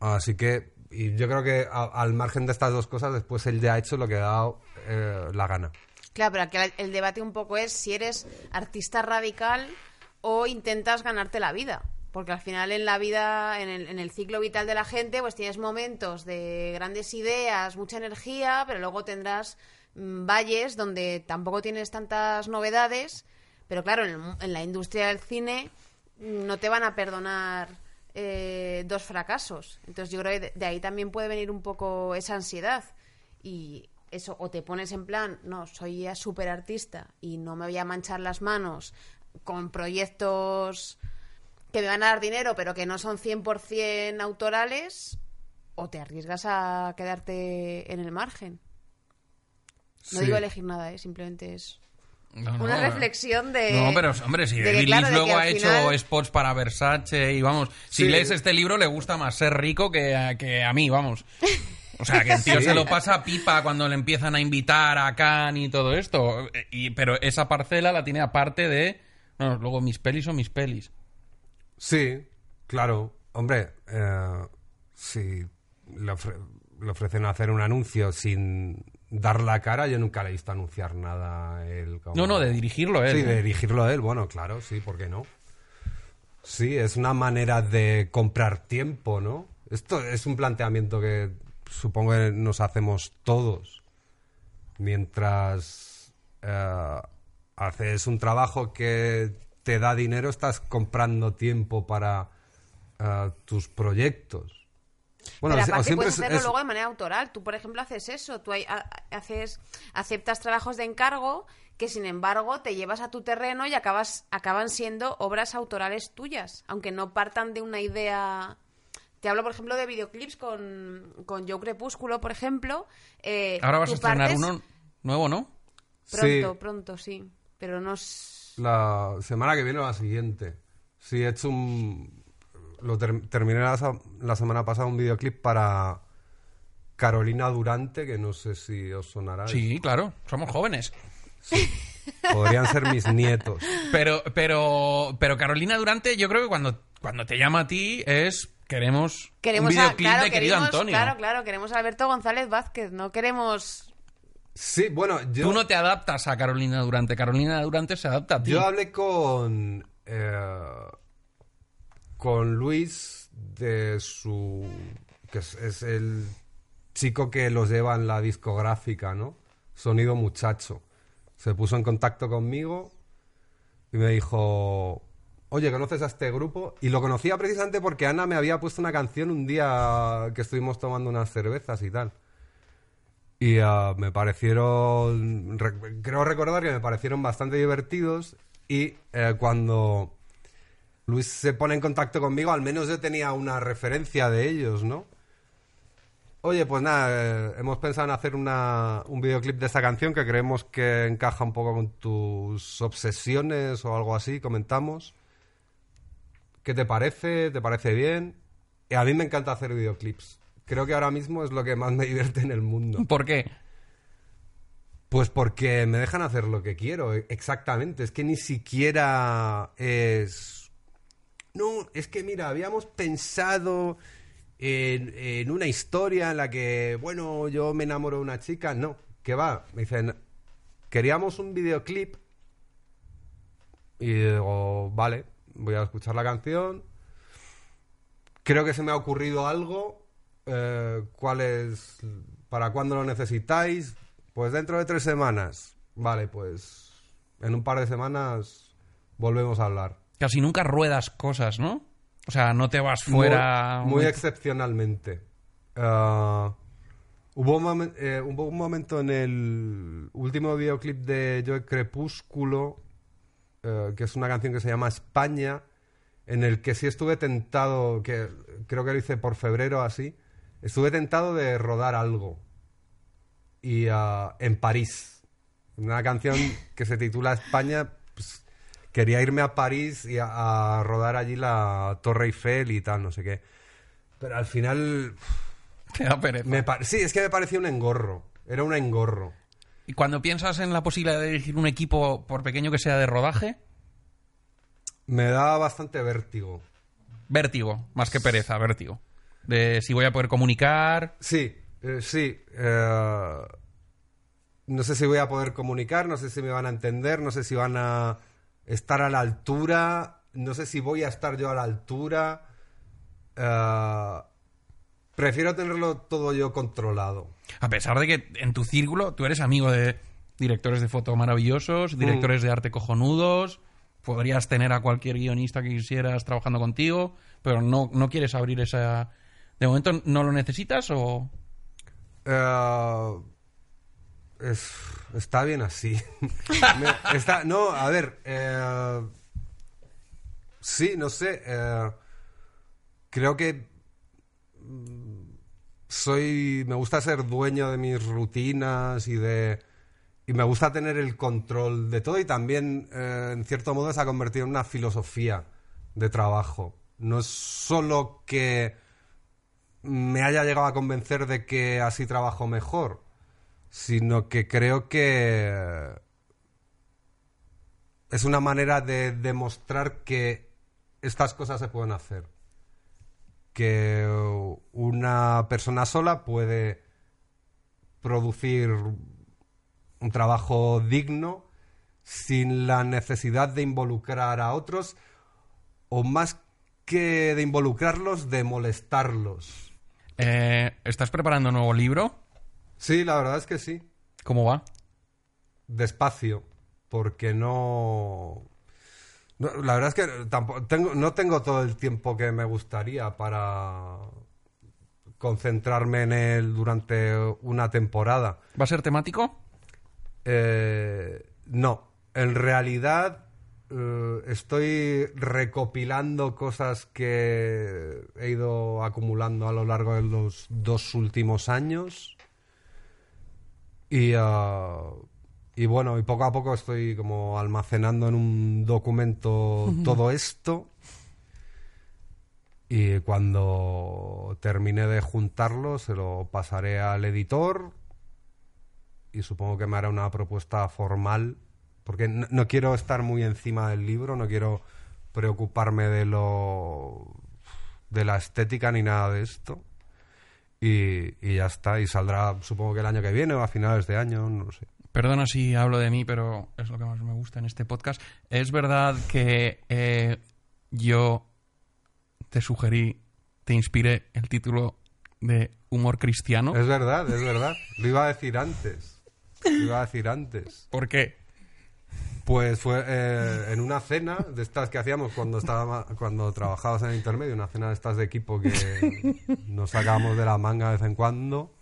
Así que y yo creo que a- al margen de estas dos cosas, después él ya ha hecho lo que ha dado eh, la gana. Claro, pero aquí el debate un poco es si eres artista radical o intentas ganarte la vida. Porque al final en la vida, en el, en el ciclo vital de la gente, pues tienes momentos de grandes ideas, mucha energía, pero luego tendrás mm, valles donde tampoco tienes tantas novedades. Pero claro, en, el en la industria del cine mm, no te van a perdonar eh, dos fracasos. Entonces yo creo que de, de ahí también puede venir un poco esa ansiedad. Y eso, o te pones en plan, no, soy ya súper artista y no me voy a manchar las manos con proyectos que me van a dar dinero pero que no son 100% autorales, o te arriesgas a quedarte en el margen. No Sí. digo elegir nada, ¿eh? simplemente es No, una reflexión de... No, pero hombre, si David claro, luego ha hecho final- spots para Versace y vamos, si Sí. lees este libro le gusta más ser rico que a, que a mí, vamos. O sea, que el tío Sí. se lo pasa pipa cuando le empiezan a invitar a Cannes y todo esto. Y, pero esa parcela la tiene aparte de... No, luego mis pelis son mis pelis. Sí, claro. Hombre, eh, si le, ofre- le ofrecen hacer un anuncio sin dar la cara, yo nunca le he visto anunciar nada a él. como- No, no, de dirigirlo él. Sí, ¿eh? de dirigirlo él, bueno, claro, sí, ¿por qué no? Sí, es una manera de comprar tiempo, ¿no? Esto es un planteamiento que supongo que nos hacemos todos. Mientras eh, haces un trabajo que te da dinero, estás comprando tiempo para eh, tus proyectos. Bueno, Pero o aparte siempre puedes es- hacerlo es- luego de manera autoral. Tú, por ejemplo, haces eso. Tú hay- ha- haces, aceptas trabajos de encargo que, sin embargo, te llevas a tu terreno y acabas, acaban siendo obras autorales tuyas, aunque no partan de una idea... Te hablo, por ejemplo, de videoclips con, con Joe Crepúsculo, por ejemplo. Eh, Ahora vas a estrenar partes- uno nuevo, ¿no? Pronto, Sí. pronto, sí. Pero no es... La semana que viene o la siguiente. Sí, he hecho un... Lo ter- terminé la, semana pasada un videoclip para Carolina Durante, que no sé si os sonará. Sí, claro, somos jóvenes. Podrían ser mis nietos. Pero, pero, pero Carolina Durante, yo creo que cuando, cuando te llama a ti es queremos, Queremos un a- videoclip claro, de querido queremos- Antonio. Claro, claro, queremos a Alberto González Vázquez, no queremos... Sí, bueno, yo, Tú no te adaptas a Carolina Durante, Carolina Durante se adapta a ti. yo hablé con... eh, con Luis de su... que es, es el chico que los lleva en la discográfica, ¿no? Sonido Muchacho. Se puso en contacto conmigo y me dijo, oye, ¿conoces a este grupo? Y lo conocía precisamente porque Ana me había puesto una canción un día que estuvimos tomando unas cervezas y tal. Y ah, me parecieron, re- creo recordar que me parecieron bastante divertidos y eh, cuando Luis se pone en contacto conmigo, al menos yo tenía una referencia de ellos, ¿no? Oye, pues nada, eh, hemos pensado en hacer una, un videoclip de esta canción que creemos que encaja un poco con tus obsesiones o algo así, comentamos. ¿Qué te parece? ¿Te parece bien? Y a mí me encanta hacer videoclips. Creo que ahora mismo es lo que más me divierte en el mundo. ¿Por qué? Pues porque me dejan hacer lo que quiero, e- exactamente. Es que ni siquiera es... No, es que mira, habíamos pensado en, en una historia en la que, bueno, yo me enamoro de una chica. No, que va. Me dicen, queríamos un videoclip. Y digo, vale, voy a escuchar la canción. Creo que se me ha ocurrido algo. Eh, ¿Cuál es? ¿Para cuándo lo necesitáis? Pues dentro de tres semanas. Vale, pues en un par de semanas volvemos a hablar. Casi nunca ruedas cosas, ¿no? O sea, no te vas fuera... Muy, muy excepcionalmente. Ah, hubo, un momen- eh, hubo un momento en el último videoclip de Joe Crepúsculo, eh, que es una canción que se llama España, en el que sí estuve tentado, que creo que lo hice por febrero así, estuve tentado de rodar algo. Y ah, en París. Una canción que se titula España. pues, quería irme a París y a, a rodar allí la Torre Eiffel y tal, no sé qué. Pero al final. Te da pereza. Me sí, es que me parecía un engorro. Era un engorro. Y cuando piensas en la posibilidad de dirigir un equipo, por pequeño que sea de rodaje, Me da bastante vértigo. vértigo, más que pereza, vértigo. De si voy a poder comunicar, Sí, eh, sí. eh, no sé si voy a poder comunicar, no sé si me van a entender, no sé si van a estar a la altura, no sé si voy a estar yo a la altura. eh, prefiero tenerlo todo yo controlado. a pesar de que en tu círculo tú eres amigo de directores de foto maravillosos, directores de arte cojonudos, podrías tener a cualquier guionista que quisieras trabajando contigo, pero no, no quieres abrir esa... ¿De momento no lo necesitas o...? Eh, es- está bien así. No, a ver. eh, sí, no sé. eh, creo que mm, soy. Me gusta ser dueño de mis rutinas y de. Y me gusta tener el control de todo y también, en cierto modo, se ha convertido en una filosofía de trabajo. No es solo que me haya llegado a convencer de que así trabajo mejor, sino que creo que es una manera de demostrar que estas cosas se pueden hacer. que una persona sola puede producir un trabajo digno sin la necesidad de involucrar a otros o más que de involucrarlos, de molestarlos. Eh, ¿Estás preparando un nuevo libro? Sí, la verdad es que sí. ¿Cómo va? Despacio, porque no... no, la verdad es que tampoco, tengo, no tengo todo el tiempo que me gustaría para concentrarme en él durante una temporada. ¿Va a ser temático? Eh, no, en realidad eh, estoy recopilando cosas que he ido acumulando a lo largo de los dos últimos años. Y, ah, y bueno, y poco a poco estoy como almacenando en un documento todo esto. Y cuando termine de juntarlo, se lo pasaré al editor y supongo que me hará una propuesta formal, porque no, no quiero estar muy encima del libro, no quiero preocuparme de lo de la estética ni nada de esto. Y, y ya está, y saldrá supongo que el año que viene o a finales de año, no sé. Perdona si hablo de mí, pero es lo que más me gusta en este podcast. Es verdad que eh, yo te sugerí, te inspiré el título de humor cristiano. Es verdad, es verdad. Lo iba a decir antes. Lo iba a decir antes. ¿Por qué? Pues fue eh, en una cena de estas que hacíamos cuando estaba, cuando trabajabas en el intermedio, una cena de estas de equipo que nos sacábamos de la manga de vez en cuando.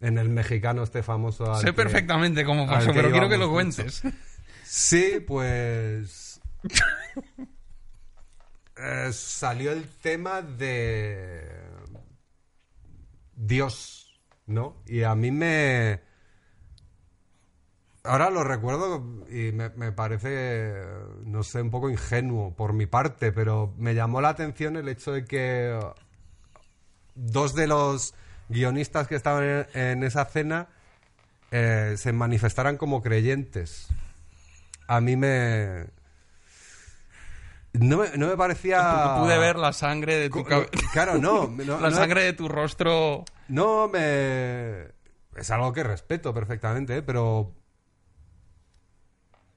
En el mexicano este famoso. sé que- perfectamente cómo pasó, pero quiero que lo mucho. cuentes. Sí, pues. eh, salió el tema de. Dios, ¿no? Y a mí me. Ahora lo recuerdo y me, me parece, no sé, un poco ingenuo por mi parte, pero me llamó la atención el hecho de que dos de los guionistas que estaban en, en esa cena eh, se manifestaran como creyentes. A mí me... No me, no me parecía... Pude ver la sangre de tu cabeza. Claro, no. no la no- sangre de tu rostro. no me... Es algo que respeto perfectamente, ¿eh? pero...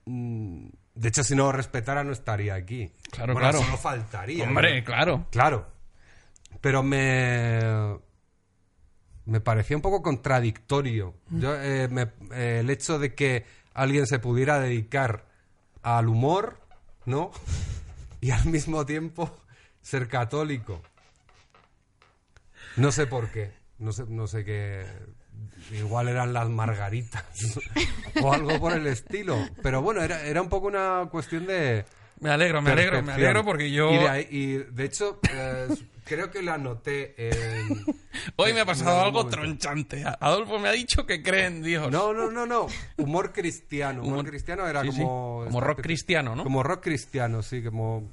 mm, De hecho, si no lo respetara, no estaría aquí. Claro, Bueno, claro. Solo faltaría. Hombre, ¿no? claro. Claro. Pero me. Me parecía un poco contradictorio. Yo, eh, me- eh, el hecho de que alguien se pudiera dedicar al humor, ¿no? Y al mismo tiempo ser católico. No sé por qué. No sé, no sé qué. Igual eran las margaritas o algo por el estilo. Pero bueno, era, era un poco una cuestión de. Me alegro, me alegro, me alegro porque yo... Y de, ahí- y de hecho, eh, creo que lo anoté en. Hoy me ha pasado algo momento. tronchante. Adolfo me ha dicho que cree en Dios. No, no, no, no. Humor cristiano. Humor Humor- cristiano era sí, sí. como. Como rock cristiano, ¿no? Como rock cristiano, sí, como.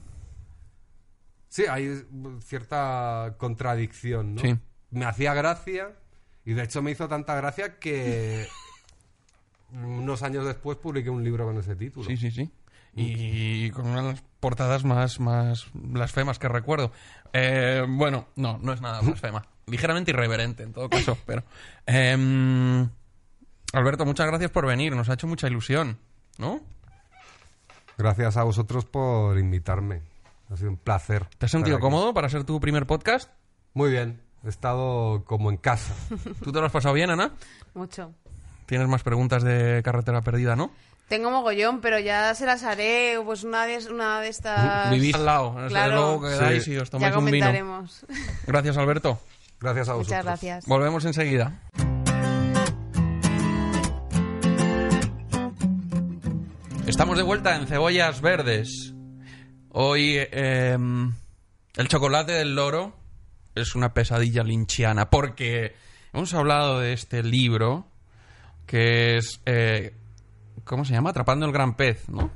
Sí, hay cierta contradicción, ¿no? Sí. Me hacía gracia y de hecho me hizo tanta gracia que unos años después publiqué un libro con ese título. Sí, sí, sí. Y con una de las portadas más, más blasfemas que recuerdo. Eh, bueno, no, no es nada blasfema. Ligeramente irreverente, en todo caso, pero... em, Alberto, muchas gracias por venir. Nos ha hecho mucha ilusión, ¿no? Gracias a vosotros por invitarme. Ha sido un placer. ¿Te has sentido cómodo para ser tu primer podcast? Muy bien. He estado como en casa. ¿Tú te lo has pasado bien, Ana? Mucho. Tienes más preguntas de carretera perdida, ¿no? Tengo mogollón, pero ya se las haré, pues una de, una de estas... Vivís al lado. Desde Claro. luego quedáis Sí. y os Ya tomáis un vino. comentaremos. Gracias, Alberto. Gracias a vosotros. Muchas gracias. Volvemos enseguida. Estamos de vuelta en Cebollas Verdes. Hoy eh, el chocolate del loro es una pesadilla linchiana porque hemos hablado de este libro que es, eh, ¿cómo se llama? Atrapando el gran pez, ¿no?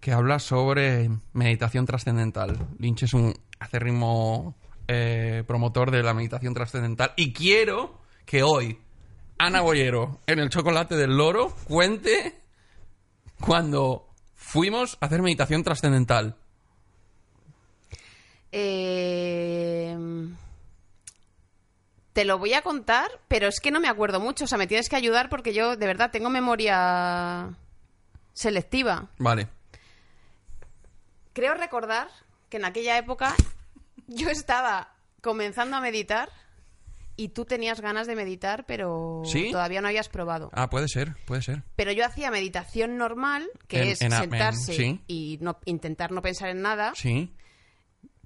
Que habla sobre meditación trascendental. Lynch es un acérrimo eh, promotor de la meditación trascendental y quiero que hoy Ana Boyero en el chocolate del loro cuente cuando fuimos a hacer meditación trascendental. Eh, Te lo voy a contar, pero es que no me acuerdo mucho. O sea, me tienes que ayudar porque yo, de verdad, tengo memoria selectiva. Vale. Creo recordar que en aquella época yo estaba comenzando a meditar y tú tenías ganas de meditar, pero ¿Sí? todavía no habías probado. Ah, puede ser, puede ser. Pero yo hacía meditación normal, que En- es en- en- sentarse sí. y no, intentar no pensar en nada. Sí.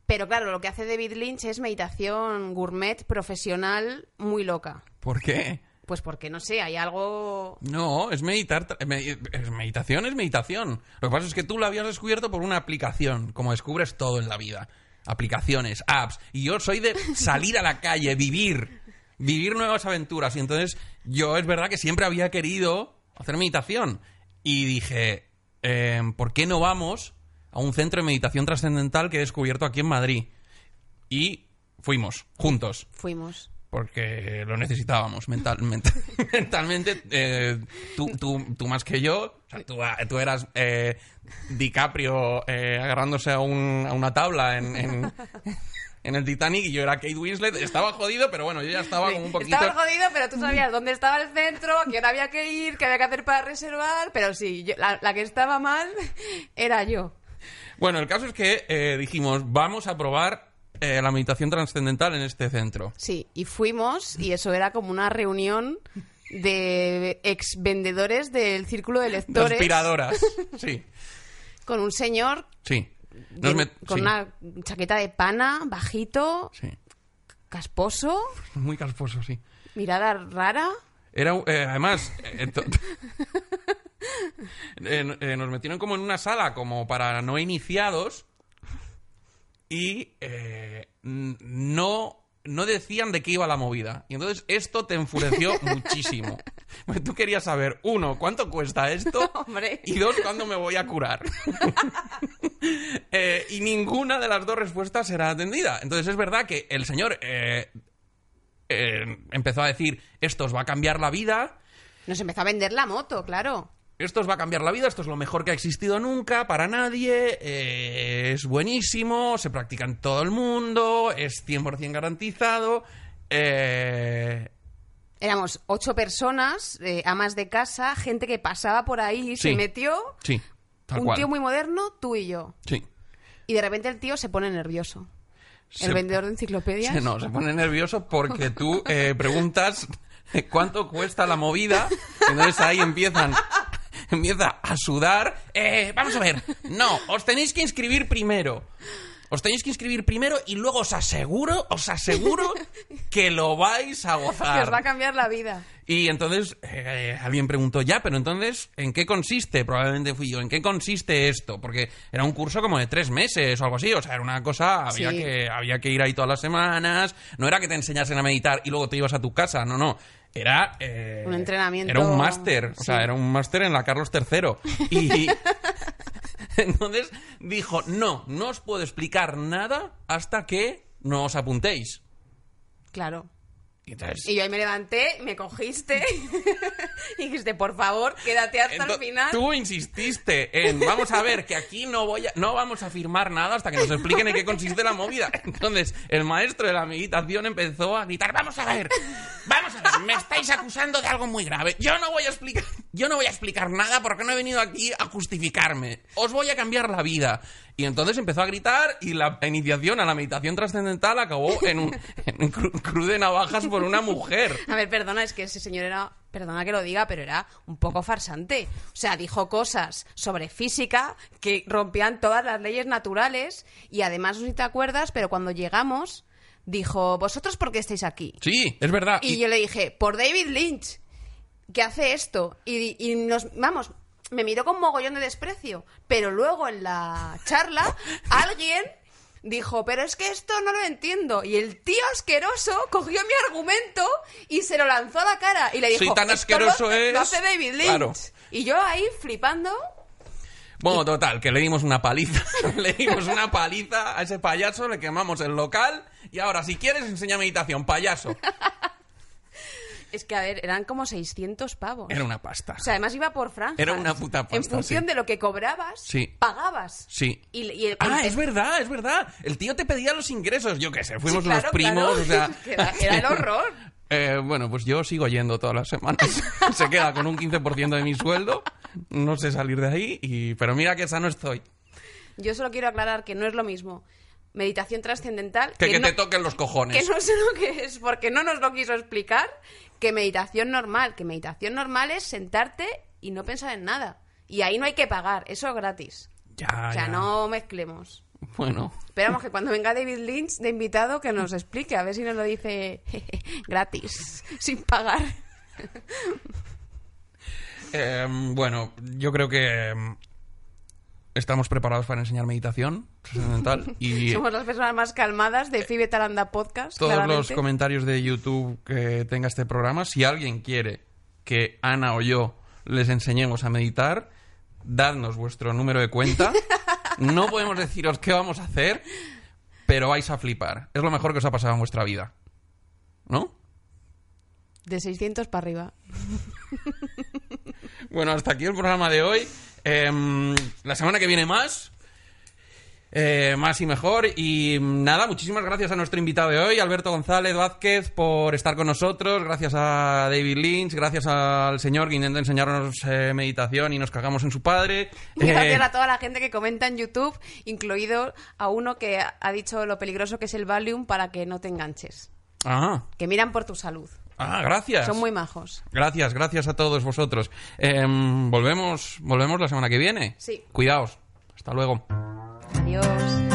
Pero claro, lo que hace David Lynch es meditación gourmet profesional muy loca. ¿Por qué? Pues porque, no sé, hay algo... No, es meditar. es meditación es meditación. Lo que pasa es que tú lo habías descubierto por una aplicación, como descubres todo en la vida. Aplicaciones, apps. Y yo soy de salir a la calle, vivir. Vivir nuevas aventuras. Y entonces yo es verdad que siempre había querido hacer meditación. Y dije, eh, ¿por qué no vamos a un centro de meditación trascendental que he descubierto aquí en Madrid? Y fuimos, juntos Fuimos. porque lo necesitábamos mental, mental- mentalmente. eh, tú, tú- tú más que yo, o sea, tú, tú eras eh, DiCaprio eh, agarrándose a, un- a una tabla en, en- en el Titanic y yo era Kate Winslet. Estaba jodido, pero bueno, yo ya estaba como un poquito... Estaba jodido, pero tú sabías dónde estaba el centro, a quién había que ir, qué había que hacer para reservar. Pero sí, yo- la, la que estaba mal era yo. Bueno, el caso es que eh, dijimos, vamos a probar eh, la meditación trascendental en este centro. Sí, y fuimos, y eso era como una reunión de ex vendedores del círculo de De lectores aspiradoras. Sí, con un señor sí. Met- con sí, una chaqueta de pana, bajito, sí. casposo, Muy casposo, sí. mirada rara. Era, eh, además, eh, eh, eh, nos metieron como en una sala como para no iniciados y eh, no, no decían de qué iba la movida. Y entonces esto te enfureció muchísimo. Porque tú querías saber, uno, ¿cuánto cuesta esto? Hombre. Y dos, ¿cuándo me voy a curar? Y ninguna de las dos respuestas era atendida. Entonces es verdad que el señor empezó a decir, esto os va a cambiar la vida, Nos empezó a vender la moto, claro. Esto os va a cambiar la vida, esto es lo mejor que ha existido nunca para nadie, eh, es buenísimo, se practica en todo el mundo, es 100% garantizado. eh, Éramos ocho personas, eh, amas de casa, gente que pasaba por ahí y se metió. sí, un cual. tío muy moderno, tú y yo. Sí. Y de repente el tío se pone nervioso. Se- el vendedor de enciclopedias. Se, no, se pone nervioso porque tú eh, preguntas cuánto cuesta la movida. Entonces ahí empiezan. Empieza a sudar. Eh, vamos a ver. No, os tenéis que inscribir primero. Os tenéis que inscribir primero y luego os aseguro, os aseguro que lo vais a que os gozar. va a cambiar la vida. Y entonces eh, alguien preguntó, ya, pero entonces, ¿en qué consiste? Probablemente fui yo, ¿en qué consiste esto? Porque era un curso como de tres meses o algo así, o sea, era una cosa, había, Sí. que, había que ir ahí todas las semanas, no era que te enseñasen a meditar y luego te ibas a tu casa, no, no. Era eh, Un entrenamiento, Era un máster, o sea, era un máster en la Carlos III. Y entonces dijo, no, no os puedo explicar nada hasta que no os apuntéis. Claro. Y entonces, Y yo ahí me levanté, me cogiste y dijiste, por favor, quédate hasta el final. Tú insististe en, vamos a ver, que aquí no voy a, no vamos a firmar nada hasta que nos expliquen en qué consiste la movida. Entonces, el maestro de la meditación empezó a gritar, vamos a ver, vamos a ver, me estáis acusando de algo muy grave. Yo no voy a explicar, yo no voy a explicar nada porque no he venido aquí a justificarme. Os voy a cambiar la vida. Y entonces empezó a gritar y la iniciación a la meditación trascendental acabó en un, en un cru, cru de navajas por una mujer. A ver, perdona, es que ese señor era, perdona que lo diga, pero era un poco farsante. O sea, dijo cosas sobre física que rompían todas las leyes naturales y además, no sé si te acuerdas, pero cuando llegamos, dijo, ¿vosotros por qué estáis aquí? Sí, es verdad. Y, yo le dije, por David Lynch, que hace esto. Y, y nos, vamos, me miró con mogollón de desprecio. Pero luego en la charla, alguien dijo, pero es que esto no lo entiendo. Y el tío asqueroso cogió mi argumento y se lo lanzó a la cara. Y le dijo, Soy tan "Esto lo asqueroso hace- lo es". hace David Lynch. Claro. Y yo ahí flipando. Bueno, total, que le dimos una paliza. le dimos una paliza a ese payaso, le quemamos el local y ahora, si quieres, enseña meditación, payaso. Es que, a ver, eran como 600 pavos. Era una pasta. O sea, además iba por franjas. Era una puta En pasta, función sí. de lo que cobrabas, Sí. pagabas. Sí. Y, y el- Ah, el- es verdad, es verdad. El tío te pedía los ingresos. Yo qué sé, fuimos Sí, claro, unos primos, claro. o sea... Era- era el horror. Eh, bueno, pues yo sigo yendo todas las semanas. Se queda con un 15% de mi sueldo. No sé salir de ahí, y... pero mira que esa no estoy. Yo solo quiero aclarar que no es lo mismo meditación trascendental Que, que no- te toquen los cojones. que no sé lo que es, porque no nos lo quiso explicar, que meditación normal. Que meditación normal es sentarte y no pensar en nada. Y ahí no hay que pagar, eso es gratis. Ya, o sea, ya. no mezclemos. Bueno, Esperamos que cuando venga David Lynch de invitado que nos explique, a ver si nos lo dice gratis, sin pagar. eh, bueno, yo creo que eh, estamos preparados para enseñar meditación trascendental y Somos las personas más calmadas de Fibe Talanda Podcast. todos los comentarios de YouTube que tenga este programa, si alguien quiere que Ana o yo les enseñemos a meditar, dadnos vuestro número de cuenta. No podemos deciros qué vamos a hacer, pero vais a flipar. Es lo mejor que os ha pasado en vuestra vida. ¿No? De 600 para arriba. Bueno, hasta aquí el programa de hoy. Em, la semana que viene más. Eh, más y mejor. Y mm, nada, muchísimas gracias a nuestro invitado de hoy, Alberto González Vázquez, por estar con nosotros. Gracias a David Lynch, gracias al señor que intenta enseñarnos eh, meditación y nos cagamos en su padre. Gracias Eh, a toda la gente que comenta en YouTube, incluido a uno que ha dicho lo peligroso que es el Valium para que no te enganches. ah, Que miran por tu salud. Ah, gracias. Son muy majos. Gracias, gracias a todos vosotros. Em, volvemos, volvemos la semana que viene. Sí. Cuidaos. Hasta luego. Adiós.